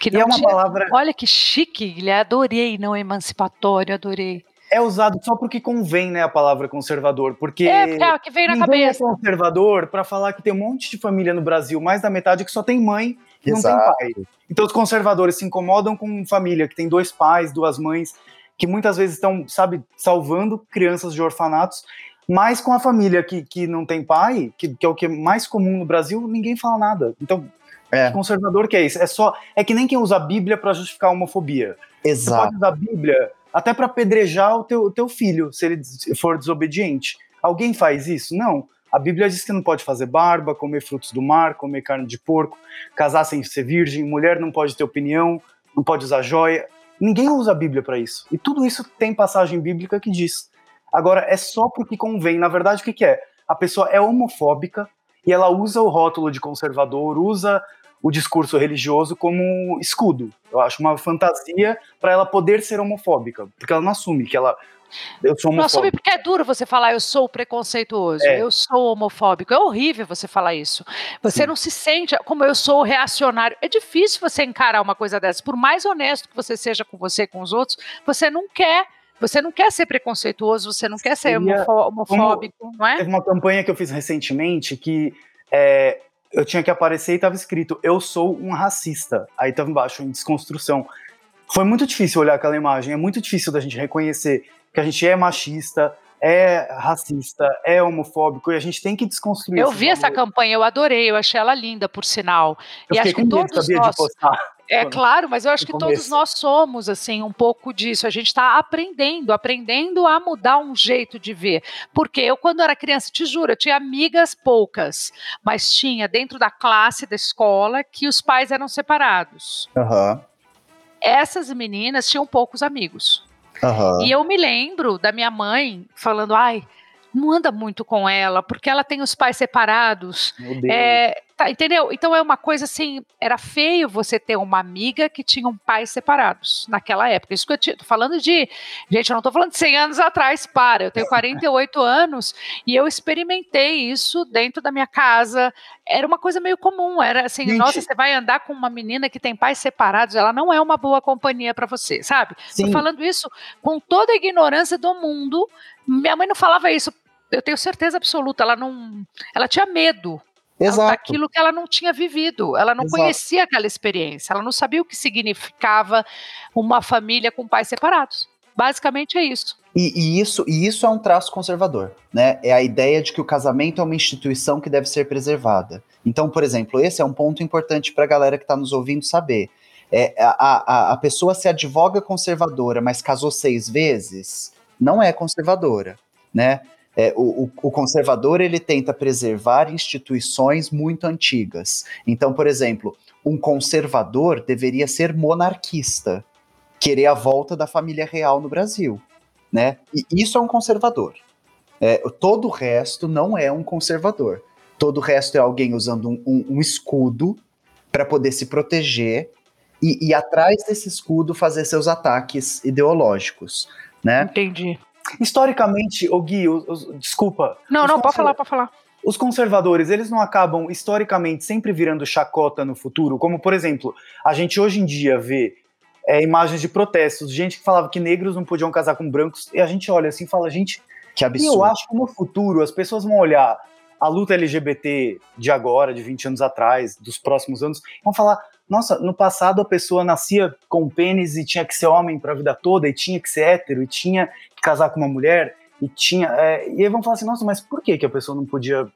Que não é uma tinha... palavra. Olha que chique, Guilherme. Adorei, não emancipatório, adorei é usado só porque convém, né, a palavra conservador, porque é, porque é que vem na cabeça. É conservador para falar que tem um monte de família no Brasil, mais da metade que só tem mãe e não tem pai. Então os conservadores se incomodam com família que tem dois pais, duas mães, que muitas vezes estão, sabe, salvando crianças de orfanatos, mas com a família que, que não tem pai, que, que é o que é mais comum no Brasil, ninguém fala nada. Então, é. conservador que é isso? É só é que nem quem usa a Bíblia para justificar a homofobia. Exato. Você pode usar a Bíblia até para apedrejar o teu, teu filho, se ele for desobediente. Alguém faz isso? Não. A Bíblia diz que não pode fazer barba, comer frutos do mar, comer carne de porco, casar sem ser virgem, mulher não pode ter opinião, não pode usar joia. Ninguém usa a Bíblia para isso. E tudo isso tem passagem bíblica que diz. Agora, é só porque convém. Na verdade, o que, que é? A pessoa é homofóbica e ela usa o rótulo de conservador, usa o discurso religioso como escudo. Eu acho uma fantasia para ela poder ser homofóbica, porque ela não assume que ela eu sou homofóbico. Não assume porque é duro você falar eu sou preconceituoso, é. eu sou homofóbico. É horrível você falar isso. Você Sim. não se sente como eu sou reacionário. É difícil você encarar uma coisa dessa. Por mais honesto que você seja com você e com os outros, você não quer você não quer ser preconceituoso, você não quer ser homofóbico, Como, não é? Teve uma campanha que eu fiz recentemente que é, eu tinha que aparecer e estava escrito: Eu sou um racista. Aí estava embaixo, em desconstrução. Foi muito difícil olhar aquela imagem, é muito difícil da gente reconhecer que a gente é machista, é racista, é homofóbico e a gente tem que desconstruir. Eu vi essa campanha, eu adorei, eu achei ela linda, por sinal. Eu e acho que todos nós. É claro, mas eu acho que todos nós somos assim um pouco disso. A gente está aprendendo, aprendendo a mudar um jeito de ver. Porque eu, quando era criança, te juro, eu tinha amigas poucas, mas tinha dentro da classe da escola que os pais eram separados. Uhum. Essas meninas tinham poucos amigos. Uhum. E eu me lembro da minha mãe falando, ai, não anda muito com ela, porque ela tem os pais separados. Meu Deus. É, entendeu? Então é uma coisa assim, era feio você ter uma amiga que tinha pais separados naquela época. Isso que eu tô falando de, gente, eu não tô falando de 100 anos atrás, para, eu tenho 48 anos e eu experimentei isso dentro da minha casa. Era uma coisa meio comum, era assim, gente. nossa, você vai andar com uma menina que tem pais separados, ela não é uma boa companhia para você, sabe? Sim. Tô falando isso com toda a ignorância do mundo. Minha mãe não falava isso eu tenho certeza absoluta, ela não, ela tinha medo Exato. daquilo que ela não tinha vivido, ela não Exato. conhecia aquela experiência, ela não sabia o que significava uma família com pais separados. Basicamente é isso. E, e, isso. e isso é um traço conservador, né? É a ideia de que o casamento é uma instituição que deve ser preservada. Então, por exemplo, esse é um ponto importante para a galera que está nos ouvindo saber. É, a, a, a pessoa se advoga conservadora, mas casou seis vezes, não é conservadora, né? É, o, o, conservador ele tenta preservar instituições muito antigas. Então, por exemplo, um conservador deveria ser monarquista, querer a volta da família real no Brasil, né? E isso é um conservador. É, todo o resto não é um conservador. Todo o resto é alguém usando um, um, um escudo para poder se proteger e, e atrás desse escudo fazer seus ataques ideológicos, né? Entendi. Historicamente, o Gui, os, os, desculpa. Não, não, pode falar, pode falar. Os conservadores, eles não acabam historicamente sempre virando chacota no futuro? Como, por exemplo, a gente hoje em dia vê é, imagens de protestos, gente que falava que negros não podiam casar com brancos, e a gente olha assim e fala, gente, que absurdo. E eu acho que no futuro as pessoas vão olhar a luta LGBT de agora, de 20 anos atrás, dos próximos anos, vão falar: nossa, no passado a pessoa nascia com pênis e tinha que ser homem para a vida toda, e tinha que ser hétero, e tinha que casar com uma mulher, e tinha. É, e aí vão falar assim: nossa, mas por que, que a pessoa não podia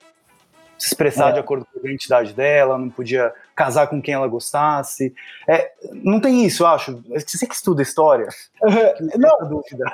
se expressar É. de acordo com a identidade dela, não podia casar com quem ela gostasse. É, não tem isso, eu acho. Você que estuda história, não essa dúvida.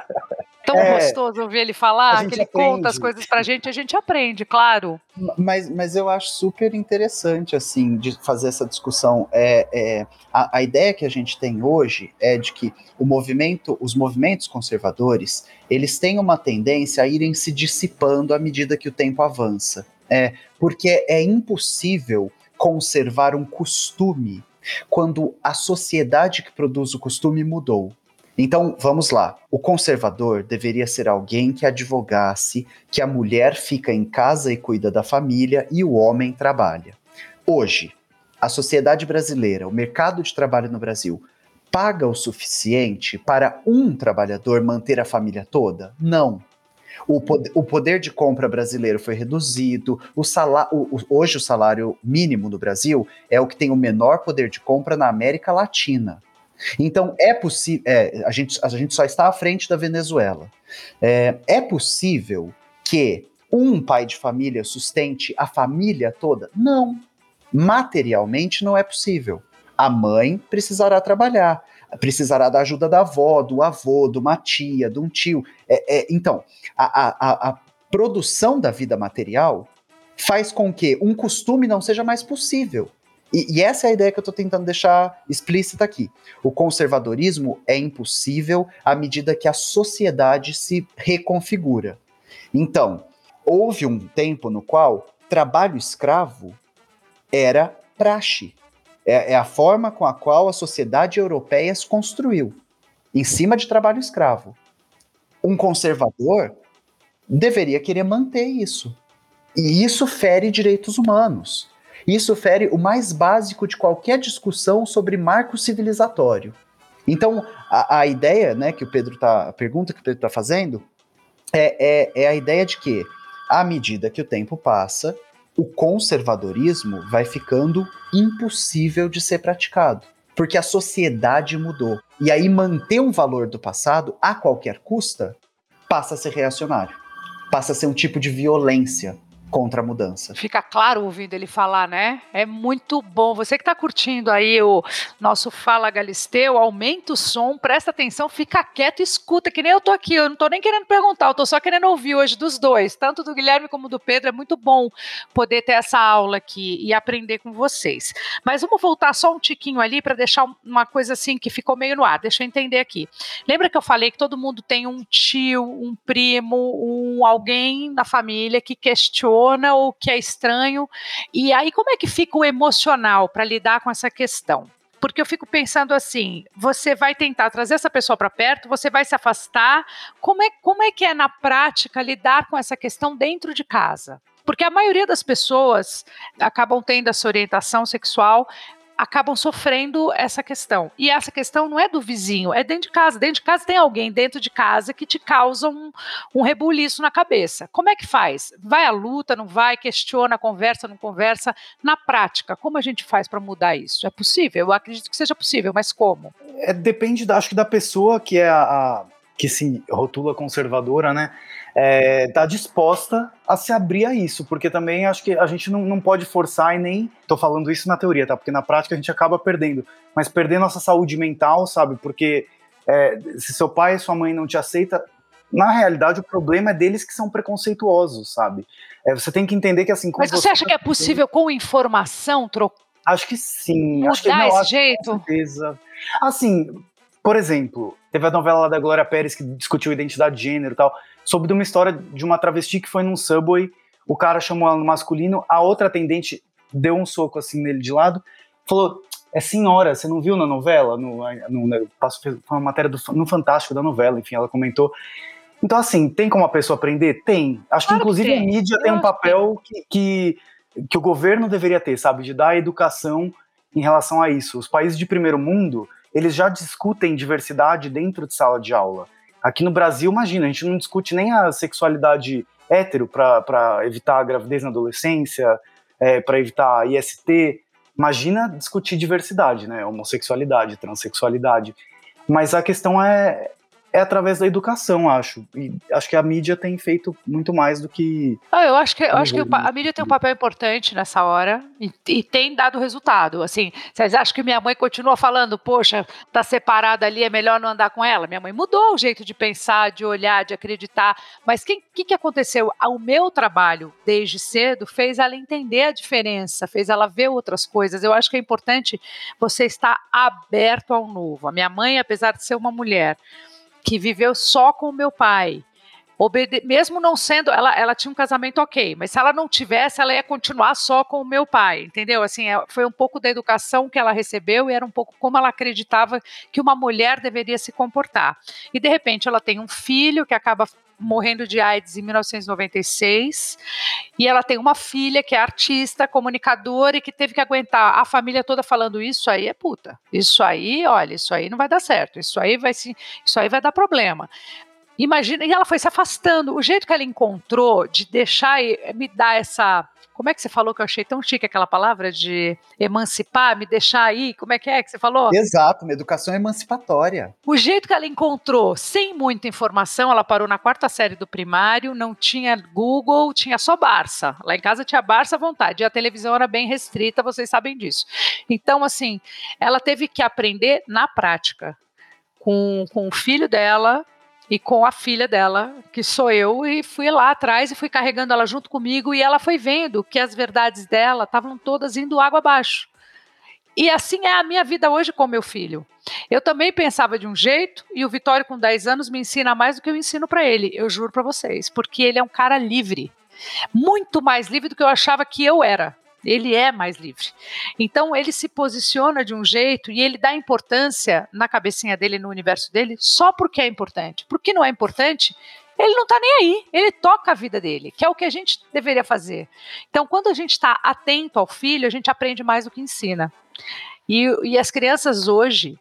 Tão É. gostoso ouvir ele falar, que ele aprende. conta as coisas pra gente, a gente aprende, claro. Mas, mas eu acho super interessante, assim, de fazer essa discussão. É, é, a, a ideia que a gente tem hoje é de que o movimento, os movimentos conservadores, eles têm uma tendência a irem se dissipando à medida que o tempo avança. É, porque é impossível conservar um costume quando a sociedade que produz o costume mudou. Então, vamos lá. O conservador deveria ser alguém que advogasse que a mulher fica em casa e cuida da família e o homem trabalha. Hoje, a sociedade brasileira, o mercado de trabalho no Brasil, paga o suficiente para um trabalhador manter a família toda? Não. O poder, o poder de compra brasileiro foi reduzido. O salário, hoje, o salário mínimo no Brasil é o que tem o menor poder de compra na América Latina. Então, é possível. a, gente, a gente só está à frente da Venezuela. É, é possível que um pai de família sustente a família toda? Não. Materialmente não é possível. A mãe precisará trabalhar, precisará da ajuda da avó, do avô, de uma tia, de um tio. É, é, então, a, a, a produção da vida material faz com que um costume não seja mais possível. E, e, essa é a ideia que eu estou tentando deixar explícita aqui. O conservadorismo é impossível à medida que a sociedade se reconfigura. Então, houve um tempo no qual trabalho escravo era praxe. É, é a forma com a qual a sociedade europeia se construiu em cima de trabalho escravo. Um conservador deveria querer manter isso. E isso fere direitos humanos. Isso fere o mais básico de qualquer discussão sobre marco civilizatório. Então, a, a ideia, né, que o Pedro tá, a pergunta que o Pedro está fazendo é, é, é a ideia de que, à medida que o tempo passa, o conservadorismo vai ficando impossível de ser praticado, porque a sociedade mudou. E aí manter um valor do passado a qualquer custa passa a ser reacionário, passa a ser um tipo de violência contra a mudança. Fica claro ouvindo ele falar, né? É muito bom. Você que está curtindo aí o nosso Fala Galisteu, aumenta o som, presta atenção, fica quieto escuta, que nem eu tô aqui. Eu não tô nem querendo perguntar, eu tô só querendo ouvir hoje dos dois, tanto do Guilherme como do Pedro. É muito bom poder ter essa aula aqui e aprender com vocês. Mas vamos voltar só um tiquinho ali para deixar uma coisa assim que ficou meio no ar. Deixa eu entender aqui. Lembra que eu falei que todo mundo tem um tio, um primo, um alguém da família que questiona ou que é estranho. E aí, como é que fica o emocional para lidar com essa questão? Porque eu fico pensando assim: você vai tentar trazer essa pessoa para perto, você vai se afastar. Como é, como é que é na prática lidar com essa questão dentro de casa? Porque a maioria das pessoas acabam tendo essa orientação sexual acabam sofrendo essa questão. E essa questão não é do vizinho, é dentro de casa. Dentro de casa tem alguém dentro de casa que te causa um, um rebuliço na cabeça. Como é que faz? Vai à luta, não vai? Questiona, conversa, não conversa? Na prática, como a gente faz para mudar isso? É possível? Eu acredito que seja possível, mas como? É, depende, da, acho que da pessoa que é a, a que se rotula conservadora, né? É, tá disposta a se abrir a isso, porque também acho que a gente não, não pode forçar e nem. tô falando isso na teoria, tá? Porque na prática a gente acaba perdendo. Mas perder nossa saúde mental, sabe? Porque é, se seu pai e sua mãe não te aceita, na realidade o problema é deles que são preconceituosos, sabe? É, você tem que entender que assim. Mas você, você acha que é possível com informação trocar? Acho que sim. Mudar acho que, não, esse acho, jeito? Com certeza. Assim, por exemplo, teve a novela da Glória Pérez que discutiu identidade de gênero e tal, sobre uma história de uma travesti que foi num subway, o cara chamou ela no masculino, a outra atendente deu um soco assim nele de lado, falou: É senhora, você não viu na novela? No, no, no, foi uma matéria do, no Fantástico da novela, enfim, ela comentou. Então, assim, tem como a pessoa aprender? Tem. Acho Claro que, inclusive, que a mídia Eu tem um papel que, que, que o governo deveria ter, sabe? De dar educação em relação a isso. Os países de primeiro mundo, eles já discutem diversidade dentro de sala de aula. Aqui no Brasil, imagina, a gente não discute nem a sexualidade hétero para evitar a gravidez na adolescência, é, para evitar IST. Imagina discutir diversidade, né? Homossexualidade, transexualidade. Mas a questão é, é através da educação, acho. E acho que a mídia tem feito muito mais do que. Ah, eu acho que, eu acho que a mídia tem um papel importante nessa hora e, e, tem dado resultado. Assim, vocês acham que minha mãe continua falando, poxa, tá separada ali, é melhor não andar com ela? Minha mãe mudou o jeito de pensar, de olhar, de acreditar. Mas o que, que aconteceu? O meu trabalho, desde cedo, fez ela entender a diferença, fez ela ver outras coisas. Eu acho que é importante você estar aberto ao novo. A minha mãe, apesar de ser uma mulher que viveu só com o meu pai. Obede mesmo não sendo, ela, ela tinha um casamento ok, mas se ela não tivesse, ela ia continuar só com o meu pai, entendeu? Assim, é, foi um pouco da educação que ela recebeu e era um pouco como ela acreditava que uma mulher deveria se comportar. E de repente ela tem um filho que acaba morrendo de AIDS em 1996, e ela tem uma filha que é artista, comunicadora e que teve que aguentar a família toda falando isso aí é puta. Isso aí, olha, isso aí não vai dar certo. Isso aí vai se, isso aí vai dar problema. Imagina, e ela foi se afastando. O jeito que ela encontrou de deixar me dar essa como é que você falou que eu achei tão chique aquela palavra de emancipar, me deixar aí? Como é que é que você falou? Exato, uma educação emancipatória. O jeito que ela encontrou, sem muita informação, ela parou na quarta série do primário, não tinha Google, tinha só Barça. Lá em casa tinha Barça à vontade, e a televisão era bem restrita, vocês sabem disso. Então, assim, ela teve que aprender na prática. Com, com o filho dela, e com a filha dela, que sou eu, e fui lá atrás e fui carregando ela junto comigo e ela foi vendo que as verdades dela estavam todas indo água abaixo. E assim é a minha vida hoje com meu filho. Eu também pensava de um jeito e o Vitório com 10 anos me ensina mais do que eu ensino para ele, eu juro para vocês, porque ele é um cara livre. Muito mais livre do que eu achava que eu era ele é mais livre. Então ele se posiciona de um jeito e ele dá importância na cabecinha dele, no universo dele, só porque é importante. Porque não é importante, ele não está nem aí, ele toca a vida dele, que é o que a gente deveria fazer. Então, quando a gente está atento ao filho, a gente aprende mais do que ensina. E, e as crianças hoje,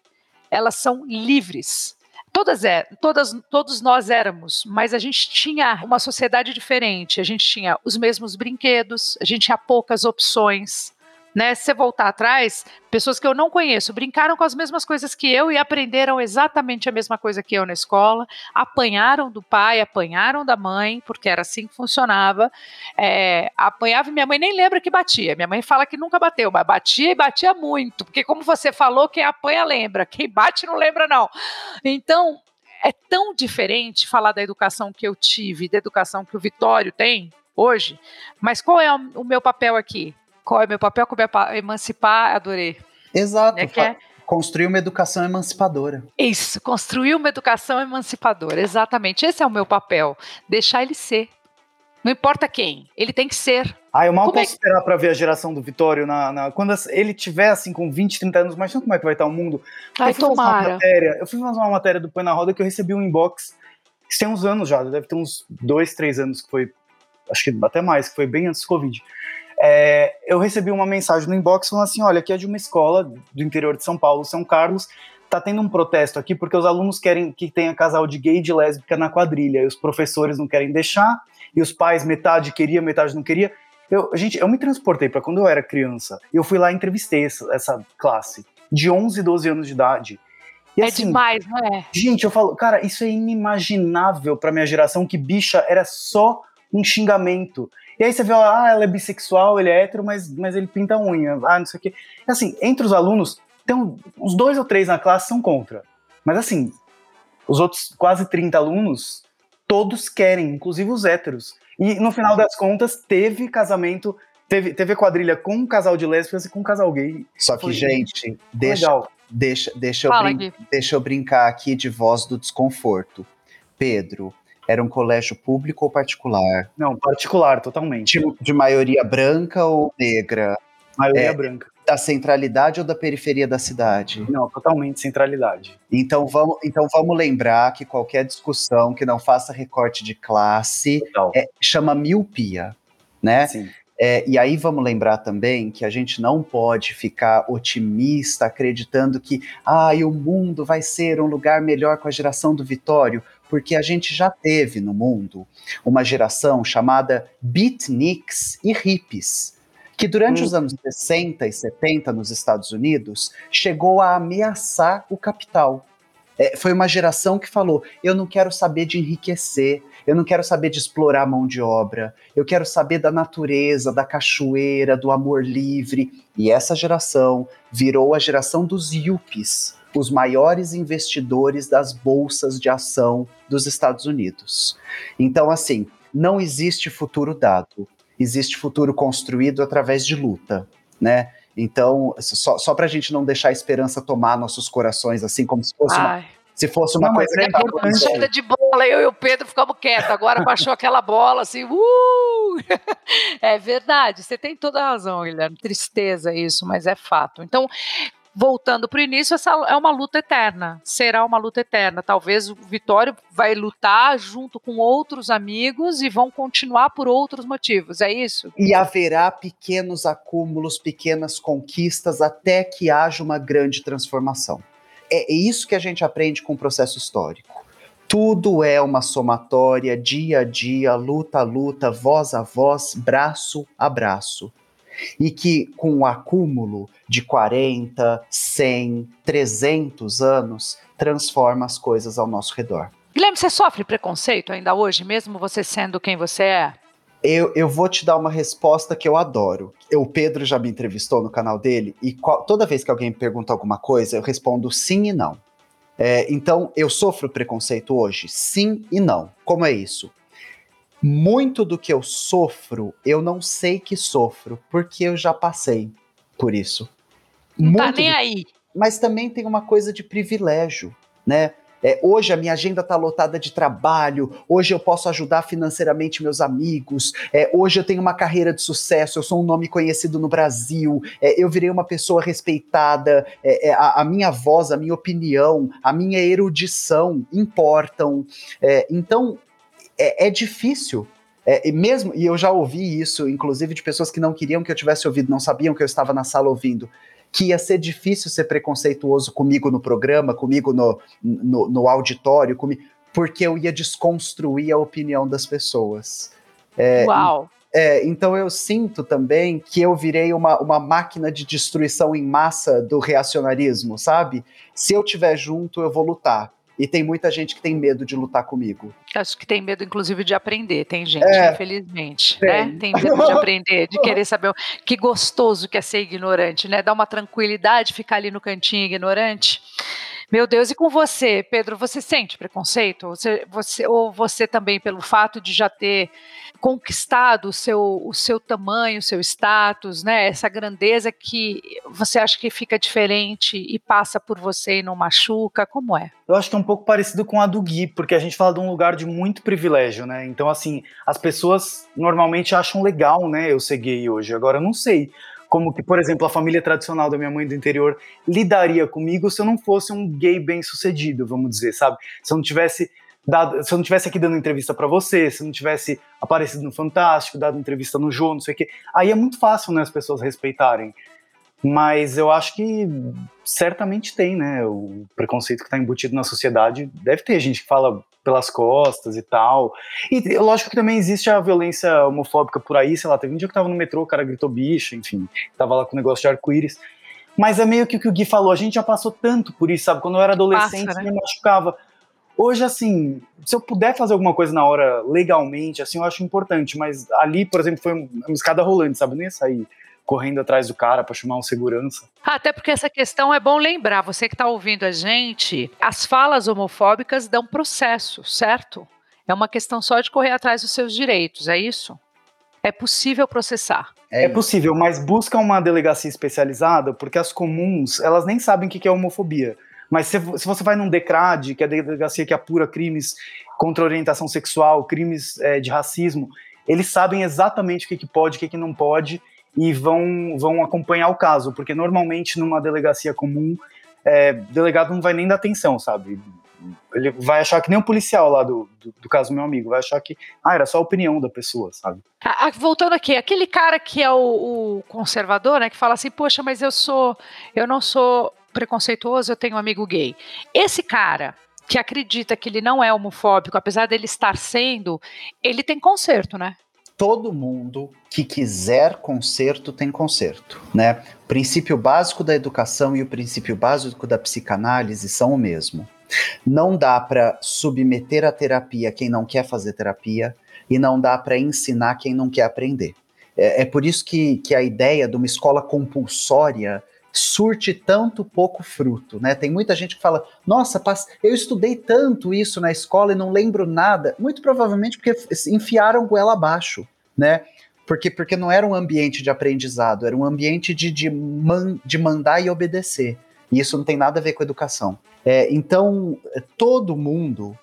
elas são livres. Todas, é, todas, todos nós éramos, mas a gente tinha uma sociedade diferente. A gente tinha os mesmos brinquedos, a gente tinha poucas opções. Né? Se você voltar atrás, pessoas que eu não conheço brincaram com as mesmas coisas que eu e aprenderam exatamente a mesma coisa que eu na escola, apanharam do pai, apanharam da mãe, porque era assim que funcionava. É, apanhava e minha mãe nem lembra que batia. Minha mãe fala que nunca bateu, mas batia e batia muito, porque como você falou, quem apanha lembra, quem bate não lembra não. Então, é tão diferente falar da educação que eu tive, da educação que o Vitório tem hoje, mas qual é o meu papel aqui? Qual é meu papel como emancipar, adorei. Exato. É que é... Construir uma educação emancipadora. Isso, construir uma educação emancipadora, exatamente. Esse é o meu papel. Deixar ele ser. Não importa quem, ele tem que ser. Ah, eu mal como posso é... esperar para ver a geração do Vitório na, na, quando ele tiver assim com 20, 30 anos, imagina como é que vai estar o mundo. Ai, eu fui tomara. Uma matéria, eu fui fazer uma matéria do Põe na Roda que eu recebi um inbox. Isso tem uns anos já, deve ter uns dois, três anos que foi, acho que até mais, que foi bem antes do Covid é, eu recebi uma mensagem no inbox falando assim: olha, aqui é de uma escola do interior de São Paulo, São Carlos, tá tendo um protesto aqui porque os alunos querem que tenha casal de gay e de lésbica na quadrilha, e os professores não querem deixar, e os pais, metade queria, metade não queria. Eu, gente, eu me transportei para quando eu era criança, eu fui lá e entrevistei essa, essa classe, de 11, 12 anos de idade. E, é assim, demais, não é? Gente, eu falo, cara, isso é inimaginável para minha geração que bicha era só um xingamento. E aí você vê, ah, ela é bissexual, ele é hétero, mas, mas ele pinta unha, ah, não sei o quê. Assim, entre os alunos, tem um, uns dois ou três na classe são contra. Mas assim, os outros quase 30 alunos, todos querem, inclusive os héteros. E no final das contas, teve casamento, teve, teve quadrilha com um casal de lésbicas e com um casal gay. Só que, Foi gente, deixa, deixa, deixa, eu brin- deixa eu brincar aqui de voz do desconforto. Pedro, era um colégio público ou particular? Não, particular, totalmente. De, de maioria branca ou negra? Maioria é, branca. Da centralidade ou da periferia da cidade? Não, totalmente centralidade. Então vamos, então vamos lembrar que qualquer discussão que não faça recorte de classe é, chama miopia, né? Sim. É, e aí vamos lembrar também que a gente não pode ficar otimista acreditando que ah, o mundo vai ser um lugar melhor com a geração do Vitório, porque a gente já teve no mundo uma geração chamada beatniks e hippies, que durante hum. os anos 60 e 70 nos Estados Unidos chegou a ameaçar o capital. É, foi uma geração que falou: eu não quero saber de enriquecer, eu não quero saber de explorar a mão de obra, eu quero saber da natureza, da cachoeira, do amor livre. E essa geração virou a geração dos yuppies, os maiores investidores das bolsas de ação dos Estados Unidos. Então, assim, não existe futuro dado, existe futuro construído através de luta, né? Então, só, só para a gente não deixar a esperança tomar nossos corações, assim como se fosse uma, se fosse uma não, coisa é importante. de bola, eu e o Pedro ficamos quietos. Agora baixou aquela bola assim, uh! É verdade, você tem toda a razão, Guilherme. Tristeza isso, mas é fato. Então, voltando para o início, essa é uma luta eterna. Será uma luta eterna. Talvez o Vitório vai lutar junto com outros amigos e vão continuar por outros motivos. É isso? E haverá pequenos acúmulos, pequenas conquistas até que haja uma grande transformação. É isso que a gente aprende com o processo histórico. Tudo é uma somatória, dia a dia, luta a luta, voz a voz, braço a braço e que com o acúmulo de 40, 100, 300 anos transforma as coisas ao nosso redor. Guilherme, você sofre preconceito ainda hoje, mesmo você sendo quem você é? Eu, eu vou te dar uma resposta que eu adoro. O Pedro já me entrevistou no canal dele e qual, toda vez que alguém me pergunta alguma coisa, eu respondo sim e não. É, então, eu sofro preconceito hoje? Sim e não. Como é isso? Muito do que eu sofro, eu não sei que sofro, porque eu já passei por isso. Não tá muito tá nem do... aí. Mas também tem uma coisa de privilégio, né? É, hoje a minha agenda está lotada de trabalho, hoje eu posso ajudar financeiramente meus amigos, é, hoje eu tenho uma carreira de sucesso, eu sou um nome conhecido no Brasil, é, eu virei uma pessoa respeitada, é, é, a, a, minha voz, a minha opinião, a minha erudição importam. É, então, é, é difícil. É, e mesmo, e eu já ouvi isso, inclusive de pessoas que não queriam que eu tivesse ouvido, não sabiam que eu estava na sala ouvindo, que ia ser difícil ser preconceituoso comigo no programa, comigo no, no, no auditório, comigo, porque eu ia desconstruir a opinião das pessoas. É, Uau! É, então eu sinto também que eu virei uma, uma máquina de destruição em massa do reacionarismo, sabe? Se eu tiver junto, eu vou lutar. E tem muita gente que tem medo de lutar comigo. Acho que tem medo, inclusive, de aprender. Tem gente, é, infelizmente, tem. né? Tem medo de aprender, de querer saber. Que gostoso que é ser ignorante, né? Dá uma tranquilidade ficar ali no cantinho ignorante. Meu Deus, e com você, Pedro, você sente preconceito? Você, você, ou você também, pelo fato de já ter conquistado o seu, o seu tamanho, o seu status, né? Essa grandeza que você acha que fica diferente e passa por você e não machuca? Como é? Eu acho que é um pouco parecido com a do Gui, porque a gente fala de um lugar de muito privilégio, né? Então, assim, as pessoas normalmente acham legal, né, eu ser gay hoje. Agora, eu não sei como que, por exemplo, a família tradicional da minha mãe do interior lidaria comigo se eu não fosse um gay bem sucedido, vamos dizer, sabe? Se eu não tivesse dado, se eu não tivesse aqui dando entrevista para você, se eu não tivesse aparecido no Fantástico, dado entrevista no João, não sei o quê, aí é muito fácil, né, as pessoas respeitarem. Mas eu acho que certamente tem, né? O preconceito que está embutido na sociedade. Deve ter gente que fala pelas costas e tal. E lógico que também existe a violência homofóbica por aí, sei lá, teve um dia que tava no metrô, o cara gritou bicho, enfim, tava lá com o negócio de arco-íris. Mas é meio que o que o Gui falou, a gente já passou tanto por isso, sabe? Quando eu era adolescente, Passa, né? me machucava. Hoje, assim, se eu puder fazer alguma coisa na hora legalmente, assim, eu acho importante, mas ali, por exemplo, foi uma escada rolante, sabe? Eu não ia sair correndo atrás do cara para chamar um segurança. Até porque essa questão é bom lembrar, você que está ouvindo a gente, as falas homofóbicas dão processo, certo? É uma questão só de correr atrás dos seus direitos, é isso? É possível processar. É, é possível, mas busca uma delegacia especializada, porque as comuns, elas nem sabem o que é homofobia. Mas se, se você vai num DECRAD, que é a delegacia que apura crimes contra orientação sexual, crimes é, de racismo, eles sabem exatamente o que, que pode, o que, que não pode, e vão, vão acompanhar o caso, porque normalmente numa delegacia comum, é, delegado não vai nem dar atenção, sabe? Ele vai achar que nem o policial lá do, do, do, caso do meu amigo, vai achar que, ah, era só a opinião da pessoa, sabe? Ah, ah, voltando aqui, aquele cara que é o, o, conservador, né, que fala assim, poxa, mas eu sou, eu não sou preconceituoso, eu tenho um amigo gay. Esse cara que acredita que ele não é homofóbico, apesar dele estar sendo, ele tem conserto, né? todo mundo que quiser conserto tem conserto, né? O princípio básico da educação e o princípio básico da psicanálise são o mesmo. Não dá para submeter a terapia quem não quer fazer terapia e não dá para ensinar quem não quer aprender. É, é por isso que, que a ideia de uma escola compulsória surte tanto pouco fruto, né? Tem muita gente que fala: "Nossa, eu estudei tanto isso na escola e não lembro nada". Muito provavelmente porque enfiaram goela abaixo, né? Porque, porque não era um ambiente de aprendizado, era um ambiente de, de, man, de mandar e obedecer. E isso não tem nada a ver com educação. É, então, todo mundo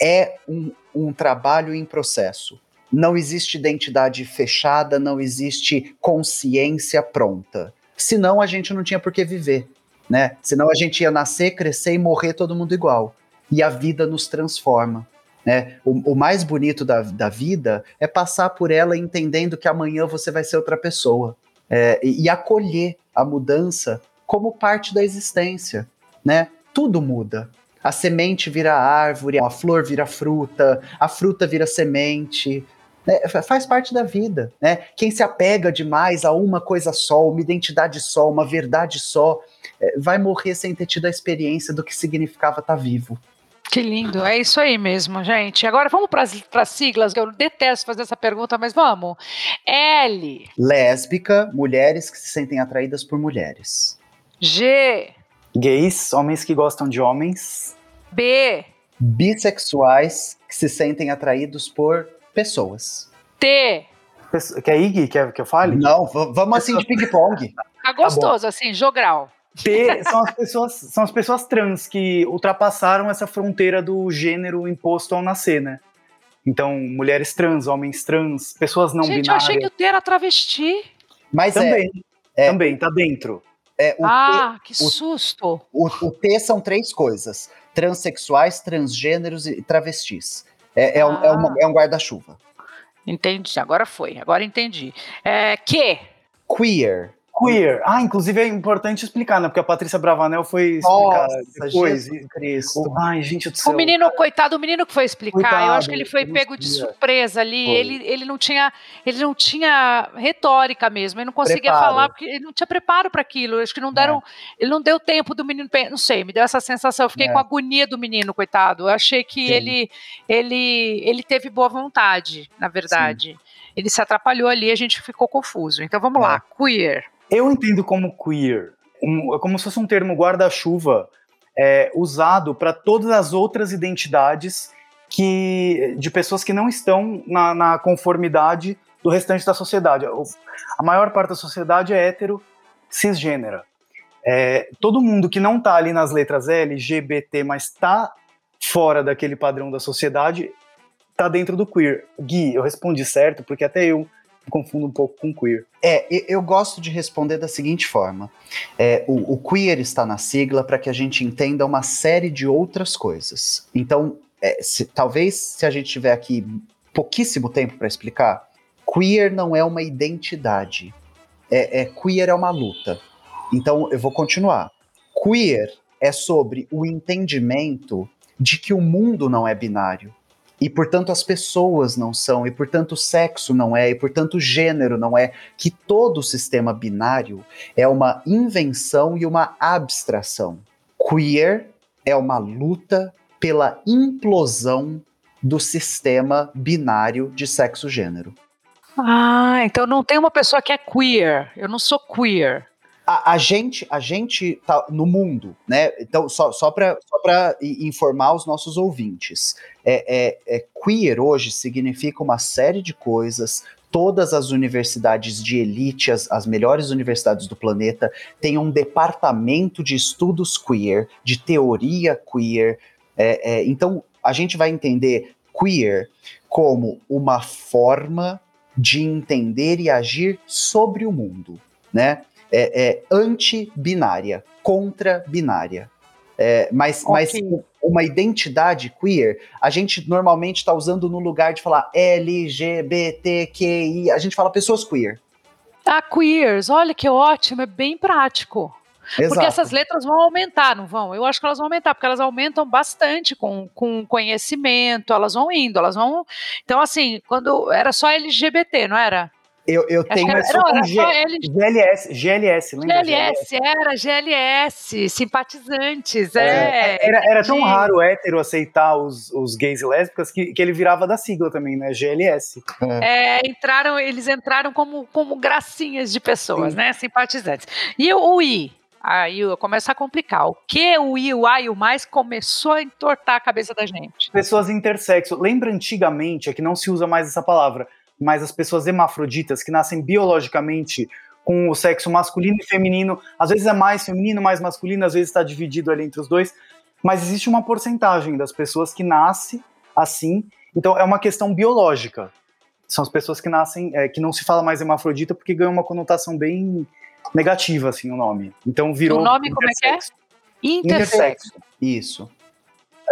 é um, um trabalho em processo. Não existe identidade fechada, não existe consciência pronta. Senão a gente não tinha por que viver, né? Senão a gente ia nascer, crescer e morrer todo mundo igual. E a vida nos transforma. Né? O, o, mais bonito da, da vida é passar por ela entendendo que amanhã você vai ser outra pessoa. É, e, e, acolher a mudança como parte da existência. Né? Tudo muda. A semente vira árvore, a flor vira fruta, a fruta vira semente. Né? Faz parte da vida. Né? Quem se apega demais a uma coisa só, uma identidade só, uma verdade só, é, vai morrer sem ter tido a experiência do que significava estar vivo. Que lindo, é isso aí mesmo, gente. Agora vamos para as siglas, eu detesto fazer essa pergunta, mas vamos. L. Lésbica, mulheres que se sentem atraídas por mulheres. G. Gays, homens que gostam de homens. B. Bissexuais que se sentem atraídos por pessoas. T. Quer ir, Quer que eu fale? Não, vamos assim de ping-pong. Tá gostoso, tá assim, jogral. T são as pessoas são as pessoas trans que ultrapassaram essa fronteira do gênero imposto ao nascer, né? Então, mulheres trans, homens trans, pessoas não Gente, binárias. Gente, eu achei que o T era travesti. Mas também, é, também, tá dentro. É, ah, T, que susto! O, o, T são três coisas: transexuais, transgêneros e travestis. É, é, ah. um, é, uma, é um guarda-chuva. Entendi, agora foi, agora entendi. É, que? Queer. Queer. Ah, inclusive é importante explicar, né? Porque a Patrícia Bravanel foi explicar Nossa, depois. Cristo. Ai, gente do céu. O menino, coitado, o menino que foi explicar, coitado, eu acho que ele foi pego de surpresa ali. Ele, ele não tinha, ele não tinha retórica mesmo, ele não conseguia preparo. falar porque ele não tinha preparo para aquilo. Acho que não deram, é. ele não deu tempo do menino, não sei, me deu essa sensação. Eu fiquei é. com agonia do menino, coitado. Eu achei que ele, ele, ele teve boa vontade, na verdade. Sim. Ele se atrapalhou ali, a gente ficou confuso. Então vamos é. lá, queer. Eu entendo como queer, um, como se fosse um termo guarda-chuva é, usado para todas as outras identidades que de pessoas que não estão na, na, conformidade do restante da sociedade. A maior parte da sociedade é hétero, cisgênera. É, todo mundo que não está ali nas letras L, G, B, T, mas está fora daquele padrão da sociedade, está dentro do queer. Gui, eu respondi certo, porque até eu confundo um pouco com queer. É, eu gosto de responder da seguinte forma: é, o, o queer está na sigla para que a gente entenda uma série de outras coisas. Então, é, se, talvez se a gente tiver aqui pouquíssimo tempo para explicar, queer não é uma identidade. É, é, queer é uma luta. Então, eu vou continuar. Queer é sobre o entendimento de que o mundo não é binário e portanto as pessoas não são, e portanto o sexo não é, e portanto o gênero não é, que todo o sistema binário é uma invenção e uma abstração. Queer é uma luta pela implosão do sistema binário de sexo-gênero. Ah, então não tem uma pessoa que é queer. Eu não sou queer a, a, gente a gente tá no mundo, né? Então, só, só para só informar os nossos ouvintes, é, é, é, queer hoje significa uma série de coisas. Todas as universidades de elite, as, as melhores universidades do planeta, têm um departamento de estudos queer, de teoria queer. É, é, então, a gente vai entender queer como uma forma de entender e agir sobre o mundo, né? É, é anti-binária, contra-binária. É, mas, okay. mas uma identidade queer, a gente normalmente está usando no lugar de falar LGBTQI, a gente fala pessoas queer. Ah, queers, olha que ótimo, é bem prático. Exato. Porque essas letras vão aumentar, não vão? Eu acho que elas vão aumentar, porque elas aumentam bastante com, com conhecimento, elas vão indo, elas vão. Então, assim, quando era só LGBT, não era? Eu, eu tenho. Era, não, G- ele. GLS, GLS, lembra? GLS, era GLS, simpatizantes, é. Era, era tão raro o hétero aceitar os, os gays e lésbicas que, que ele virava da sigla também, né? GLS. É, entraram, eles entraram como, como gracinhas de pessoas, né? Simpatizantes. E o, o I? Aí começa a complicar. O que o I, o A e o mais começou a entortar a cabeça da gente? Pessoas intersexo. Lembra antigamente, é que não se usa mais essa palavra, mas as pessoas hermafroditas que nascem biologicamente com o sexo masculino e feminino, às vezes é mais feminino, mais masculino, às vezes está dividido ali entre os dois, mas existe uma porcentagem das pessoas que nasce assim, então é uma questão biológica. São as pessoas que nascem, é, que não se fala mais hermafrodita porque ganhou uma conotação bem negativa, assim, o nome. Então virou. O nome como é que é? intersexo. Isso.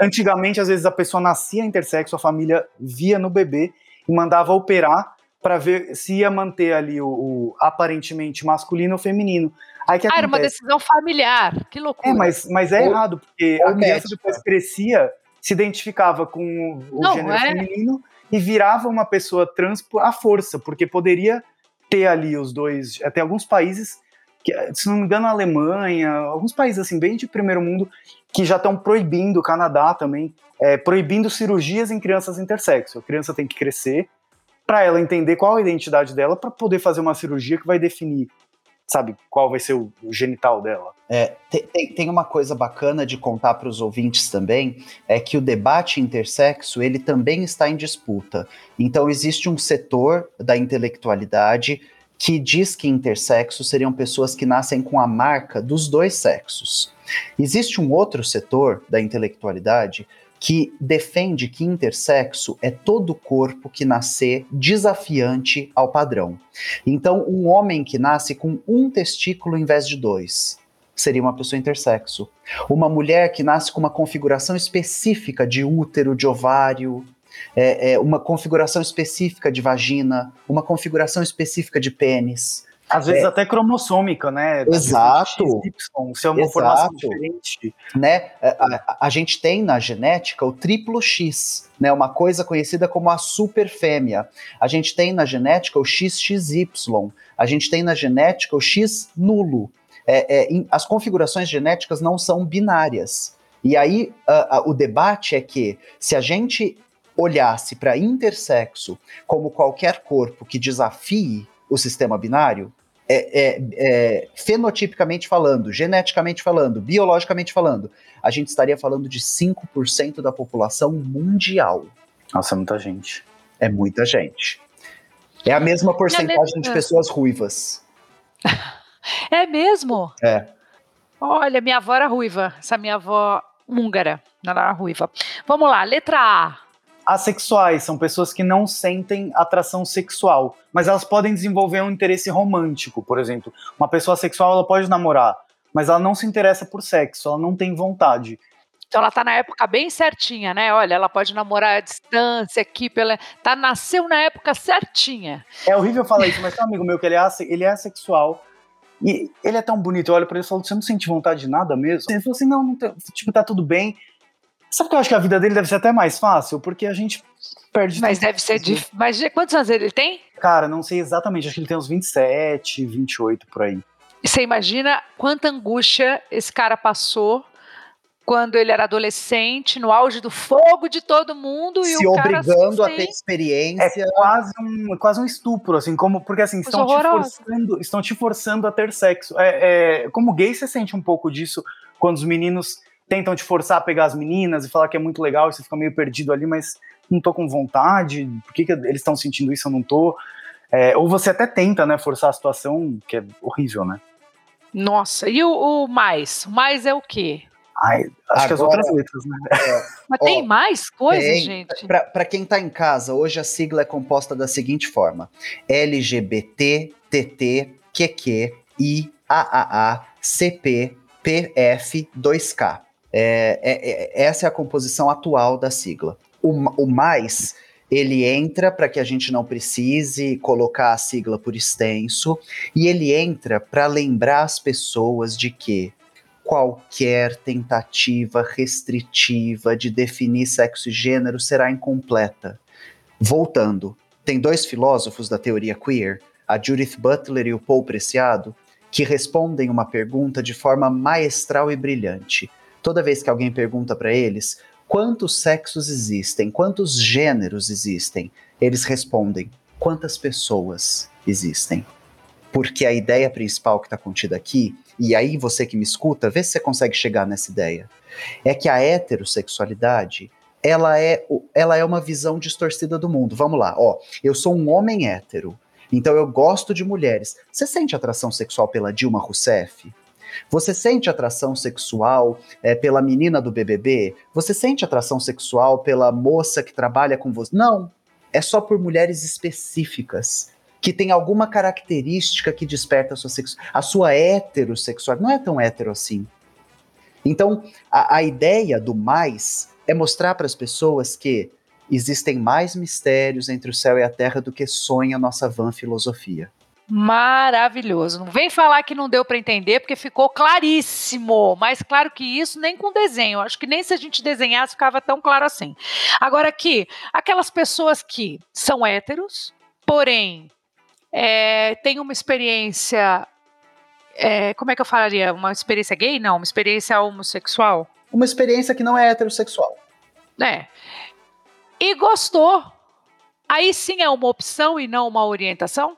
Antigamente, às vezes, a pessoa nascia intersexo, a família via no bebê e mandava operar para ver se ia manter ali o, o aparentemente masculino ou feminino. Aí que Ah, era uma acontece? decisão familiar. Que loucura. É, mas, mas é Ou- errado, porque a criança médica. depois crescia, se identificava com o Não, gênero é. feminino e virava uma pessoa trans à força, porque poderia ter ali os dois. Tem alguns países, que, se não me engano, a Alemanha, alguns países assim, bem de primeiro mundo, que já estão proibindo, o Canadá também, é, proibindo cirurgias em crianças intersexo. A criança tem que crescer para ela entender qual a identidade dela, para poder fazer uma cirurgia que vai definir, sabe, qual vai ser o- o genital dela. É, tem, tem- uma coisa bacana de contar para os ouvintes também, é que o debate intersexo, ele também está em disputa. Então existe um setor da intelectualidade que diz que intersexo seriam pessoas que nascem com a marca dos dois sexos. Existe um outro setor da intelectualidade que defende que intersexo é todo corpo que nascer desafiante ao padrão. Então, um homem que nasce com um testículo em vez de dois seria uma pessoa intersexo. Uma mulher que nasce com uma configuração específica de útero, de ovário, é, é, uma configuração específica de vagina, uma configuração específica de pênis. Às vezes até cromossômica, né? Exato. XY, se é uma Exato. formação diferente. né? A, a- a gente tem na genética o triplo X, né? Uma coisa conhecida como a superfêmea. A gente tem na genética o XXY. A gente tem na genética o X nulo. É, é, as configurações genéticas não são binárias. E aí a- o debate é que se a gente olhasse para intersexo como qualquer corpo que desafie o sistema binário, é, é- é, fenotipicamente falando, geneticamente falando, biologicamente falando, a gente estaria falando de 5% da população mundial. Nossa, é muita gente. É muita gente. É a mesma porcentagem de letra- pessoas ruivas. É mesmo? É. Olha, minha avó era ruiva. Essa minha avó húngara. Ela era ruiva. Vamos lá, letra A. Assexuais são pessoas que não sentem atração sexual, mas elas podem desenvolver um interesse romântico, por exemplo. Uma pessoa sexual ela pode namorar, mas ela não se interessa por sexo, ela não tem vontade. Então ela tá na época bem certinha, né? Olha, ela pode namorar à distância aqui, pela... tá nasceu na época certinha. É horrível falar isso, mas tem um amigo meu que ele é, ele é assexual. E ele é tão bonito, eu olho pra ele e falo, você não sente vontade de nada mesmo? Ele falou assim, não, não tem- tipo, tá tudo bem. Sabe que eu acho que a vida dele deve ser até mais fácil? Porque a gente perde Mas deve ser difícil. Mas quantos anos ele tem? Cara, não sei exatamente, acho que ele tem uns 27, 28 por aí. Você imagina quanta angústia esse cara passou quando ele era adolescente, no auge do fogo de todo mundo e Se o cara obrigando a sem- ter experiência. É quase um, quase um estupro, assim, como porque assim, estão te, forçando, estão te forçando a ter sexo. É, é, como gay, você sente um pouco disso quando os meninos tentam te forçar a pegar as meninas e falar que é muito legal, e você fica meio perdido ali, mas não tô com vontade, por que, que eles estão sentindo isso, eu não tô. É, ou você até tenta, né, forçar a situação, que é horrível, né? Nossa, e o, o mais? O mais é o quê? Ai, acho que as Agora- outras letras, né? Mas Ó, tem mais coisas, tem. gente? Para quem está em casa, hoje a sigla é composta da seguinte forma: LGBT, TT, QQ, I, AAA, CP, PF, 2K. É, é- é- essa é a composição atual da sigla. O, o mais, ele entra para que a gente não precise colocar a sigla por extenso, e ele entra para lembrar as pessoas de que qualquer tentativa restritiva de definir sexo e gênero será incompleta. Voltando, tem dois filósofos da teoria queer, a Judith Butler e o Paul Preciado, que respondem uma pergunta de forma maestral e brilhante. Toda vez que alguém pergunta para eles quantos sexos existem, quantos gêneros existem, eles respondem quantas pessoas existem. Porque a ideia principal que está contida aqui, e aí você que me escuta, vê se você consegue chegar nessa ideia, é que a heterossexualidade ela é, ela é uma visão distorcida do mundo. Vamos lá, ó, eu sou um homem hétero, então eu gosto de mulheres. Você sente atração sexual pela Dilma Rousseff? Você sente atração sexual é, pela menina do BBB? Você sente atração sexual pela moça que trabalha com você? Não. É só por mulheres específicas que tem alguma característica que desperta a sua, sexu a sua heterossexualidade. Não é tão hétero assim. Então, a, a ideia do mais é mostrar para as pessoas que existem mais mistérios entre o céu e a terra do que sonha nossa van filosofia. Maravilhoso. Não vem falar que não deu para entender, porque ficou claríssimo. Mais claro que isso, nem com desenho. Acho que nem se a gente desenhasse ficava tão claro assim. Agora aqui, aquelas pessoas que são héteros, porém é, têm uma experiência. É, como é que eu falaria? Uma experiência gay? Não, uma experiência homossexual? Uma experiência que não é heterossexual. É. E gostou. Aí sim é uma opção e não uma orientação?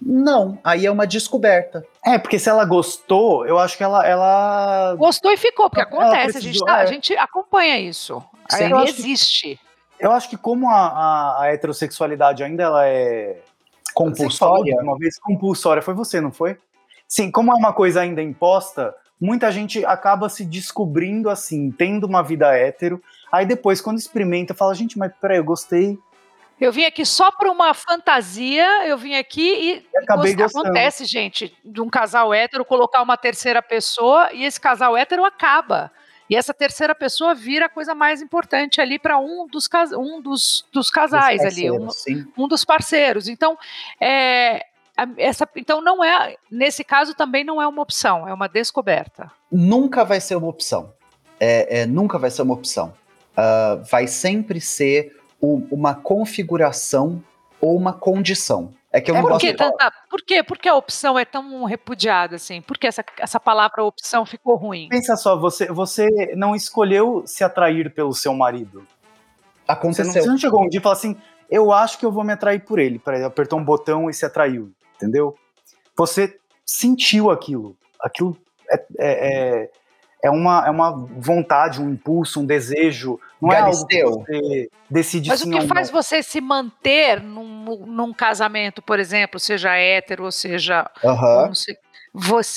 Não, aí é uma descoberta. É, porque se ela gostou, eu acho que ela. ela... Gostou e ficou, porque acontece, precisou, a, gente tá, é. a gente acompanha isso. Sim, aí existe. Que, eu acho que como a, a, a, heterossexualidade ainda ela é compulsória, uma vez compulsória, foi você, não foi? Sim, como é uma coisa ainda imposta, muita gente acaba se descobrindo assim, tendo uma vida hétero, aí depois quando experimenta, fala, gente, mas peraí, eu gostei, eu vim aqui só para uma fantasia, eu vim aqui e Acabei acontece, gente, de um casal hétero colocar uma terceira pessoa e esse casal hétero acaba. E essa terceira pessoa vira a coisa mais importante ali para um dos, um dos, dos casais ali, um, um, dos parceiros. Então, é, essa, então não é, nesse caso também não é uma opção, é uma descoberta. Nunca vai ser uma opção. É, é nunca vai ser uma opção. Uh, vai sempre ser uma configuração ou uma condição. É que eu é não por, que tanta, por quê? Por que a opção é tão repudiada assim? Por que essa, essa palavra opção ficou ruim? Pensa só, você, você não escolheu se atrair pelo seu marido. Aconteceu. Você não, você não chegou um dia e falou assim, eu acho que eu vou me atrair por ele. Para apertou um botão e se atraiu, entendeu? Você sentiu aquilo. Aquilo é, é, é é uma, é uma vontade, um impulso, um desejo. Não Galisteu. é algo que você decide Mas o que faz você se manter num, num, casamento, por exemplo, seja hétero ou seja uhum. você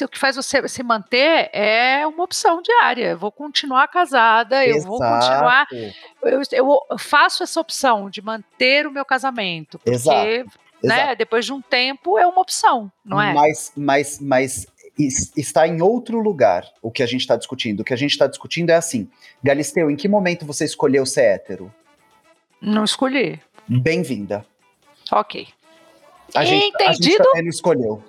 o que faz você se manter é uma opção diária. Eu vou continuar casada, Exato. eu vou continuar. Eu, eu, faço essa opção de manter o meu casamento. Porque, Exato. Né, depois de um tempo é uma opção, não é? Mas, mas, mas está em outro lugar o que a gente está discutindo. O que a gente está discutindo é assim: Galisteu, em que momento você escolheu ser hétero? Não escolhi. Bem-vinda. Ok. A gente, Entendido? A gente escolheu.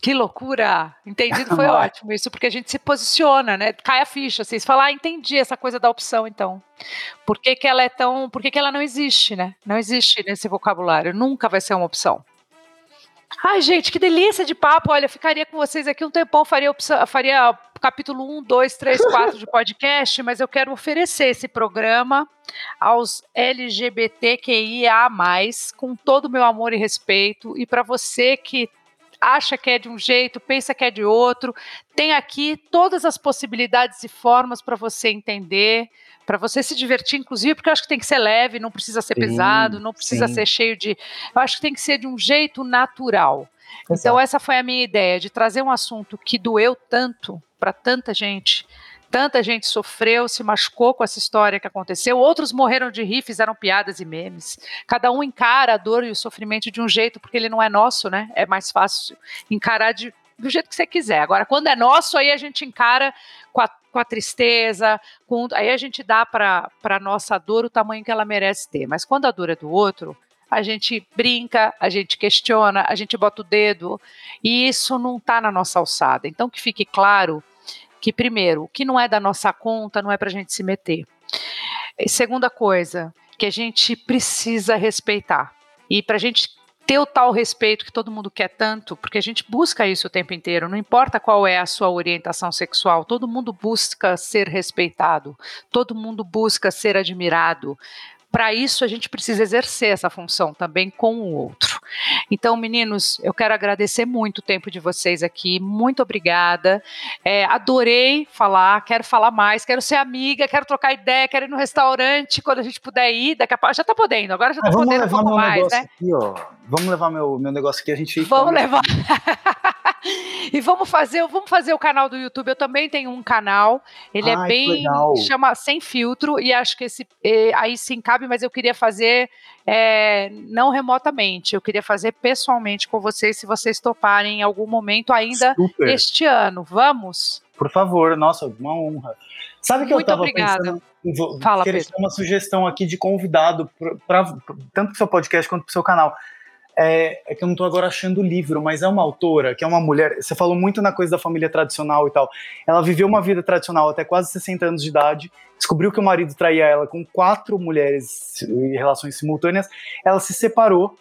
Que loucura! Entendido foi ótimo isso, porque a gente se posiciona, né? Cai a ficha, vocês falam, ah, entendi essa coisa da opção, então. Por que, que ela é tão. Por que, que ela não existe, né? Não existe nesse vocabulário, nunca vai ser uma opção. Ai, gente, que delícia de papo. Olha, ficaria com vocês aqui um tempão, faria, faria capítulo 1, 2, 3, 4 de podcast, mas eu quero oferecer esse programa aos LGBTQIA, com todo o meu amor e respeito. E para você que acha que é de um jeito, pensa que é de outro, tem aqui todas as possibilidades e formas para você entender para você se divertir, inclusive, porque eu acho que tem que ser leve, não precisa ser sim, pesado, não precisa sim. ser cheio de. Eu acho que tem que ser de um jeito natural. Então, Exato. Então, essa foi a minha ideia, de trazer um assunto que doeu tanto para tanta gente. Tanta gente sofreu, se machucou com essa história que aconteceu. Outros morreram de rir, fizeram piadas e memes. Cada um encara a dor e o sofrimento de um jeito, porque ele não é nosso, né? É mais fácil encarar de, do jeito que você quiser. Agora, quando é nosso, aí a gente encara com a, com a tristeza, com, aí a gente dá para a nossa dor o tamanho que ela merece ter. Mas quando a dor é do outro, a gente brinca, a gente questiona, a gente bota o dedo, e isso não está na nossa alçada. Então, que fique claro que, primeiro, o que não é da nossa conta não é para a gente se meter. E segunda coisa, que a gente precisa respeitar. E para a gente ter o tal respeito que todo mundo quer tanto, porque a gente busca isso o tempo inteiro, não importa qual é a sua orientação sexual, todo mundo busca ser respeitado, todo mundo busca ser admirado. Para isso, a gente precisa exercer essa função também com o outro. Então, meninos, eu quero agradecer muito o tempo de vocês aqui. Muito obrigada. É, adorei falar, quero falar mais, quero ser amiga, quero trocar ideia, quero ir no restaurante quando a gente puder ir. Daqui a pouco já está podendo, agora já está Vamos podendo um levar pouco meu mais, negócio né? aqui, ó. Vamos levar meu, meu negócio aqui, a gente Vamos levar. e vamos fazer, vamos fazer o canal do YouTube. Eu também tenho um canal. Ele é Ai, que bem legal. chama sem filtro e acho que esse aí sim cabe, mas eu queria fazer eh, não remotamente. Eu queria fazer pessoalmente com vocês, se vocês toparem em algum momento ainda Super. este ano. Vamos? Por favor, nossa, uma honra. Sabe que Muito eu tava obrigada. pensando Fala, querer Pedro. uma sugestão aqui de convidado, pra- tanto pro seu podcast quanto pro seu canal. É, é que eu não tô agora achando o livro, mas é uma autora, que é uma mulher. Você falou muito na coisa da família tradicional e tal. Ela viveu uma vida tradicional até quase 60 anos de idade, descobriu que o marido traía ela com quatro mulheres em relações simultâneas. Ela se separou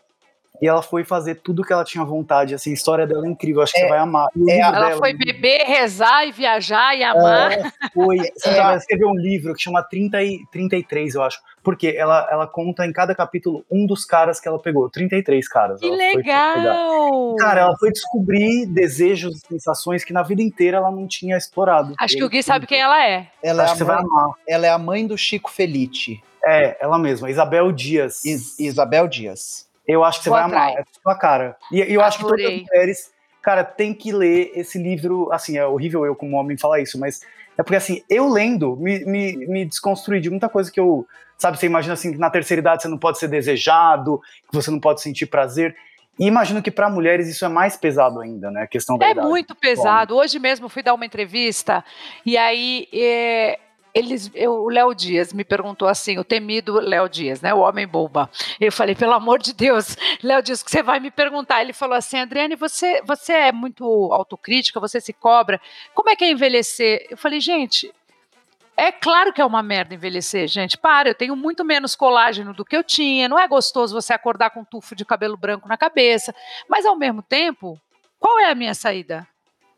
e ela foi fazer tudo que ela tinha vontade. Assim, a história dela é incrível, acho que É- você vai amar. E é Ela dela- foi beber, rezar e viajar e amar. é, foi. Ela escreveu um livro que chama 30 e 33, eu acho. Porque ela, ela conta em cada capítulo um dos caras que ela pegou. 33 caras. que ela legal! Cara, ela foi descobrir desejos e sensações que na vida inteira ela não tinha explorado. Acho que o Gui sabe quem ela é. Ela é, Acho a que você vai mãe, amar. ela é a mãe do Chico Felice, É, ela mesma, Isabel Dias. Is- Isabel Dias. Eu acho que você Vou vai amar. atrás. É sua cara. E, eu acho que todas Adorei. as mulheres, cara, tem que ler esse livro. Assim, é horrível eu como homem falar isso, mas é porque assim, eu lendo, me, me, me desconstruí de muita coisa que eu. Sabe, você imagina assim, que na terceira idade você não pode ser desejado, que você não pode sentir prazer. E imagino que para mulheres isso é mais pesado ainda, né? A questão da É idade. muito pesado. Hoje mesmo fui dar uma entrevista e aí é, eles, eu- o Léo Dias me perguntou assim, o temido Léo Dias, né, o homem bomba. Eu falei, pelo amor de Deus, Léo Dias, que você vai me perguntar? Ele falou assim, Adriane, você, você é muito autocrítica, você se cobra. Como é que é envelhecer? Eu falei, gente. É claro que é uma merda envelhecer, gente. Para, eu tenho muito menos colágeno do que eu tinha. Não é gostoso você acordar com um tufo de cabelo branco na cabeça. Mas ao mesmo tempo, qual é a minha saída?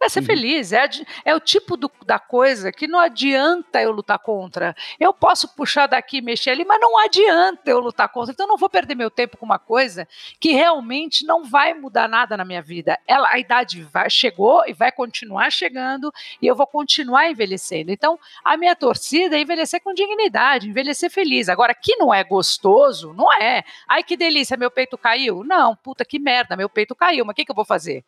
É ser Uhum. feliz, é, é o tipo do- da coisa que não adianta eu lutar contra. Eu posso puxar daqui e mexer ali, mas não adianta eu lutar contra. Então eu não vou perder meu tempo com uma coisa que realmente não vai mudar nada na minha vida. Ela, a idade vai, chegou e vai continuar chegando e eu vou continuar envelhecendo. Então a minha torcida é envelhecer com dignidade, envelhecer feliz. Agora, que não é gostoso, não é. Ai, que delícia, meu peito caiu. Não, puta que merda, meu peito caiu, mas o que, que eu vou fazer?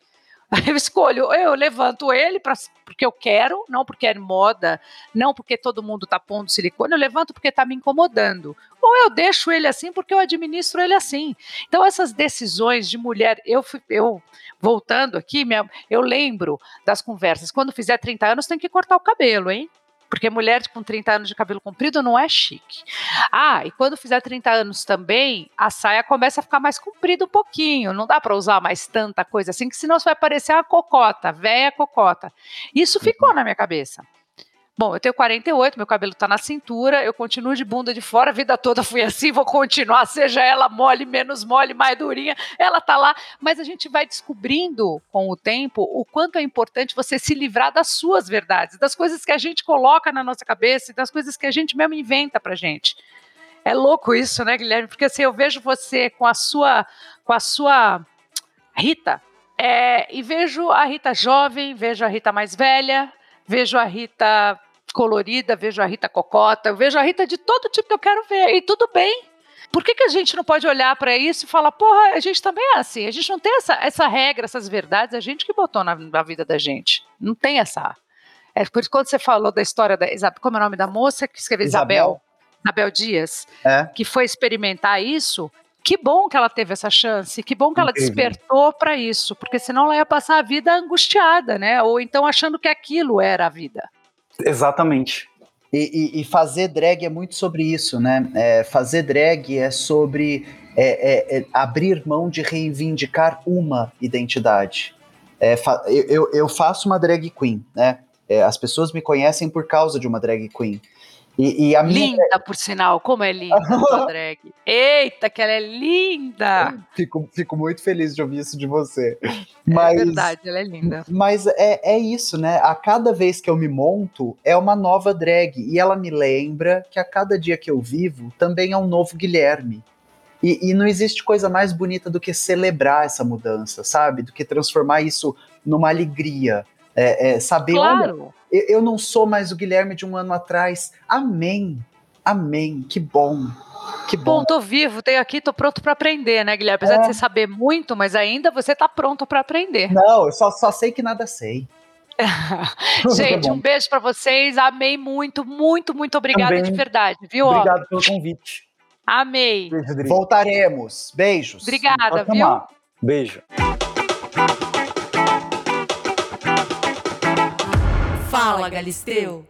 Eu escolho, eu levanto ele pra, porque eu quero, não porque é moda, não porque todo mundo tá pondo silicone, eu levanto porque tá me incomodando. Ou eu deixo ele assim porque eu administro ele assim. Então, essas decisões de mulher, eu, eu voltando aqui, minha- eu lembro das conversas. Quando fizer 30 anos, tem que cortar o cabelo, hein? Porque mulher com 30 anos de cabelo comprido não é chique. Ah, e quando fizer 30 anos também, a saia começa a ficar mais comprida um pouquinho. Não dá para usar mais tanta coisa assim, que senão você vai parecer uma cocota, velha cocota. Isso ficou na minha cabeça. Bom, eu tenho 48, meu cabelo tá na cintura, eu continuo de bunda de fora, a vida toda fui assim, vou continuar, seja ela mole, menos mole, mais durinha, ela tá lá. Mas a gente vai descobrindo com o tempo o quanto é importante você se livrar das suas verdades, das coisas que a gente coloca na nossa cabeça e das coisas que a gente mesmo inventa pra gente. É louco isso, né, Guilherme? Porque assim, eu vejo você com a sua, com a sua Rita, é, e vejo a Rita jovem, vejo a Rita mais velha, vejo a Rita colorida, vejo a Rita cocota, eu vejo a Rita de todo tipo que eu quero ver, e tudo bem. Por que, que a gente não pode olhar para isso e falar, porra, a gente também é assim, a gente não tem essa, essa regra, essas verdades, a gente que botou na, na vida da gente. Não tem essa. É por isso quando você falou da história da Isabel, como é o nome da moça que escreveu Isabel? Isabel Dias, É. que foi experimentar isso, que bom que ela teve essa chance, que bom que ela Incrível. despertou para isso, porque senão ela ia passar a vida angustiada, né? Ou então achando que aquilo era a vida. Exatamente. E, e- e fazer drag é muito sobre isso, né? É, fazer drag é sobre é, é, é abrir mão de reivindicar uma identidade. É, eu- eu faço uma drag queen, né? É, as pessoas me conhecem por causa de uma drag queen. E, e a minha Linda, por sinal, como é linda a drag. Eita, que ela é linda! fico, fico muito feliz de ouvir isso de você. Mas, É verdade, ela é linda. Mas é, é isso, né? A cada vez que eu me monto, é uma nova drag. E ela me lembra que a cada dia que eu vivo também é um novo Guilherme. E, e não existe coisa mais bonita do que celebrar essa mudança, sabe? Do que transformar isso numa alegria. É, é, saber, olha, Claro. eu, eu não sou mais o Guilherme de um ano atrás. Amém. Amém. Que bom. Que bom. Bom, tô vivo, tenho aqui, tô pronto pra aprender, né, Guilherme? Apesar É. de você saber muito, mas ainda você tá pronto pra aprender. Não, eu só, só sei que nada sei. Gente, um beijo pra vocês. Amei muito, muito, muito obrigada Também. de verdade, viu? ó? Obrigado pelo convite. Amei. Beijo. Voltaremos. Beijos. Obrigada, viu? Beijo. Fala, Galisteu.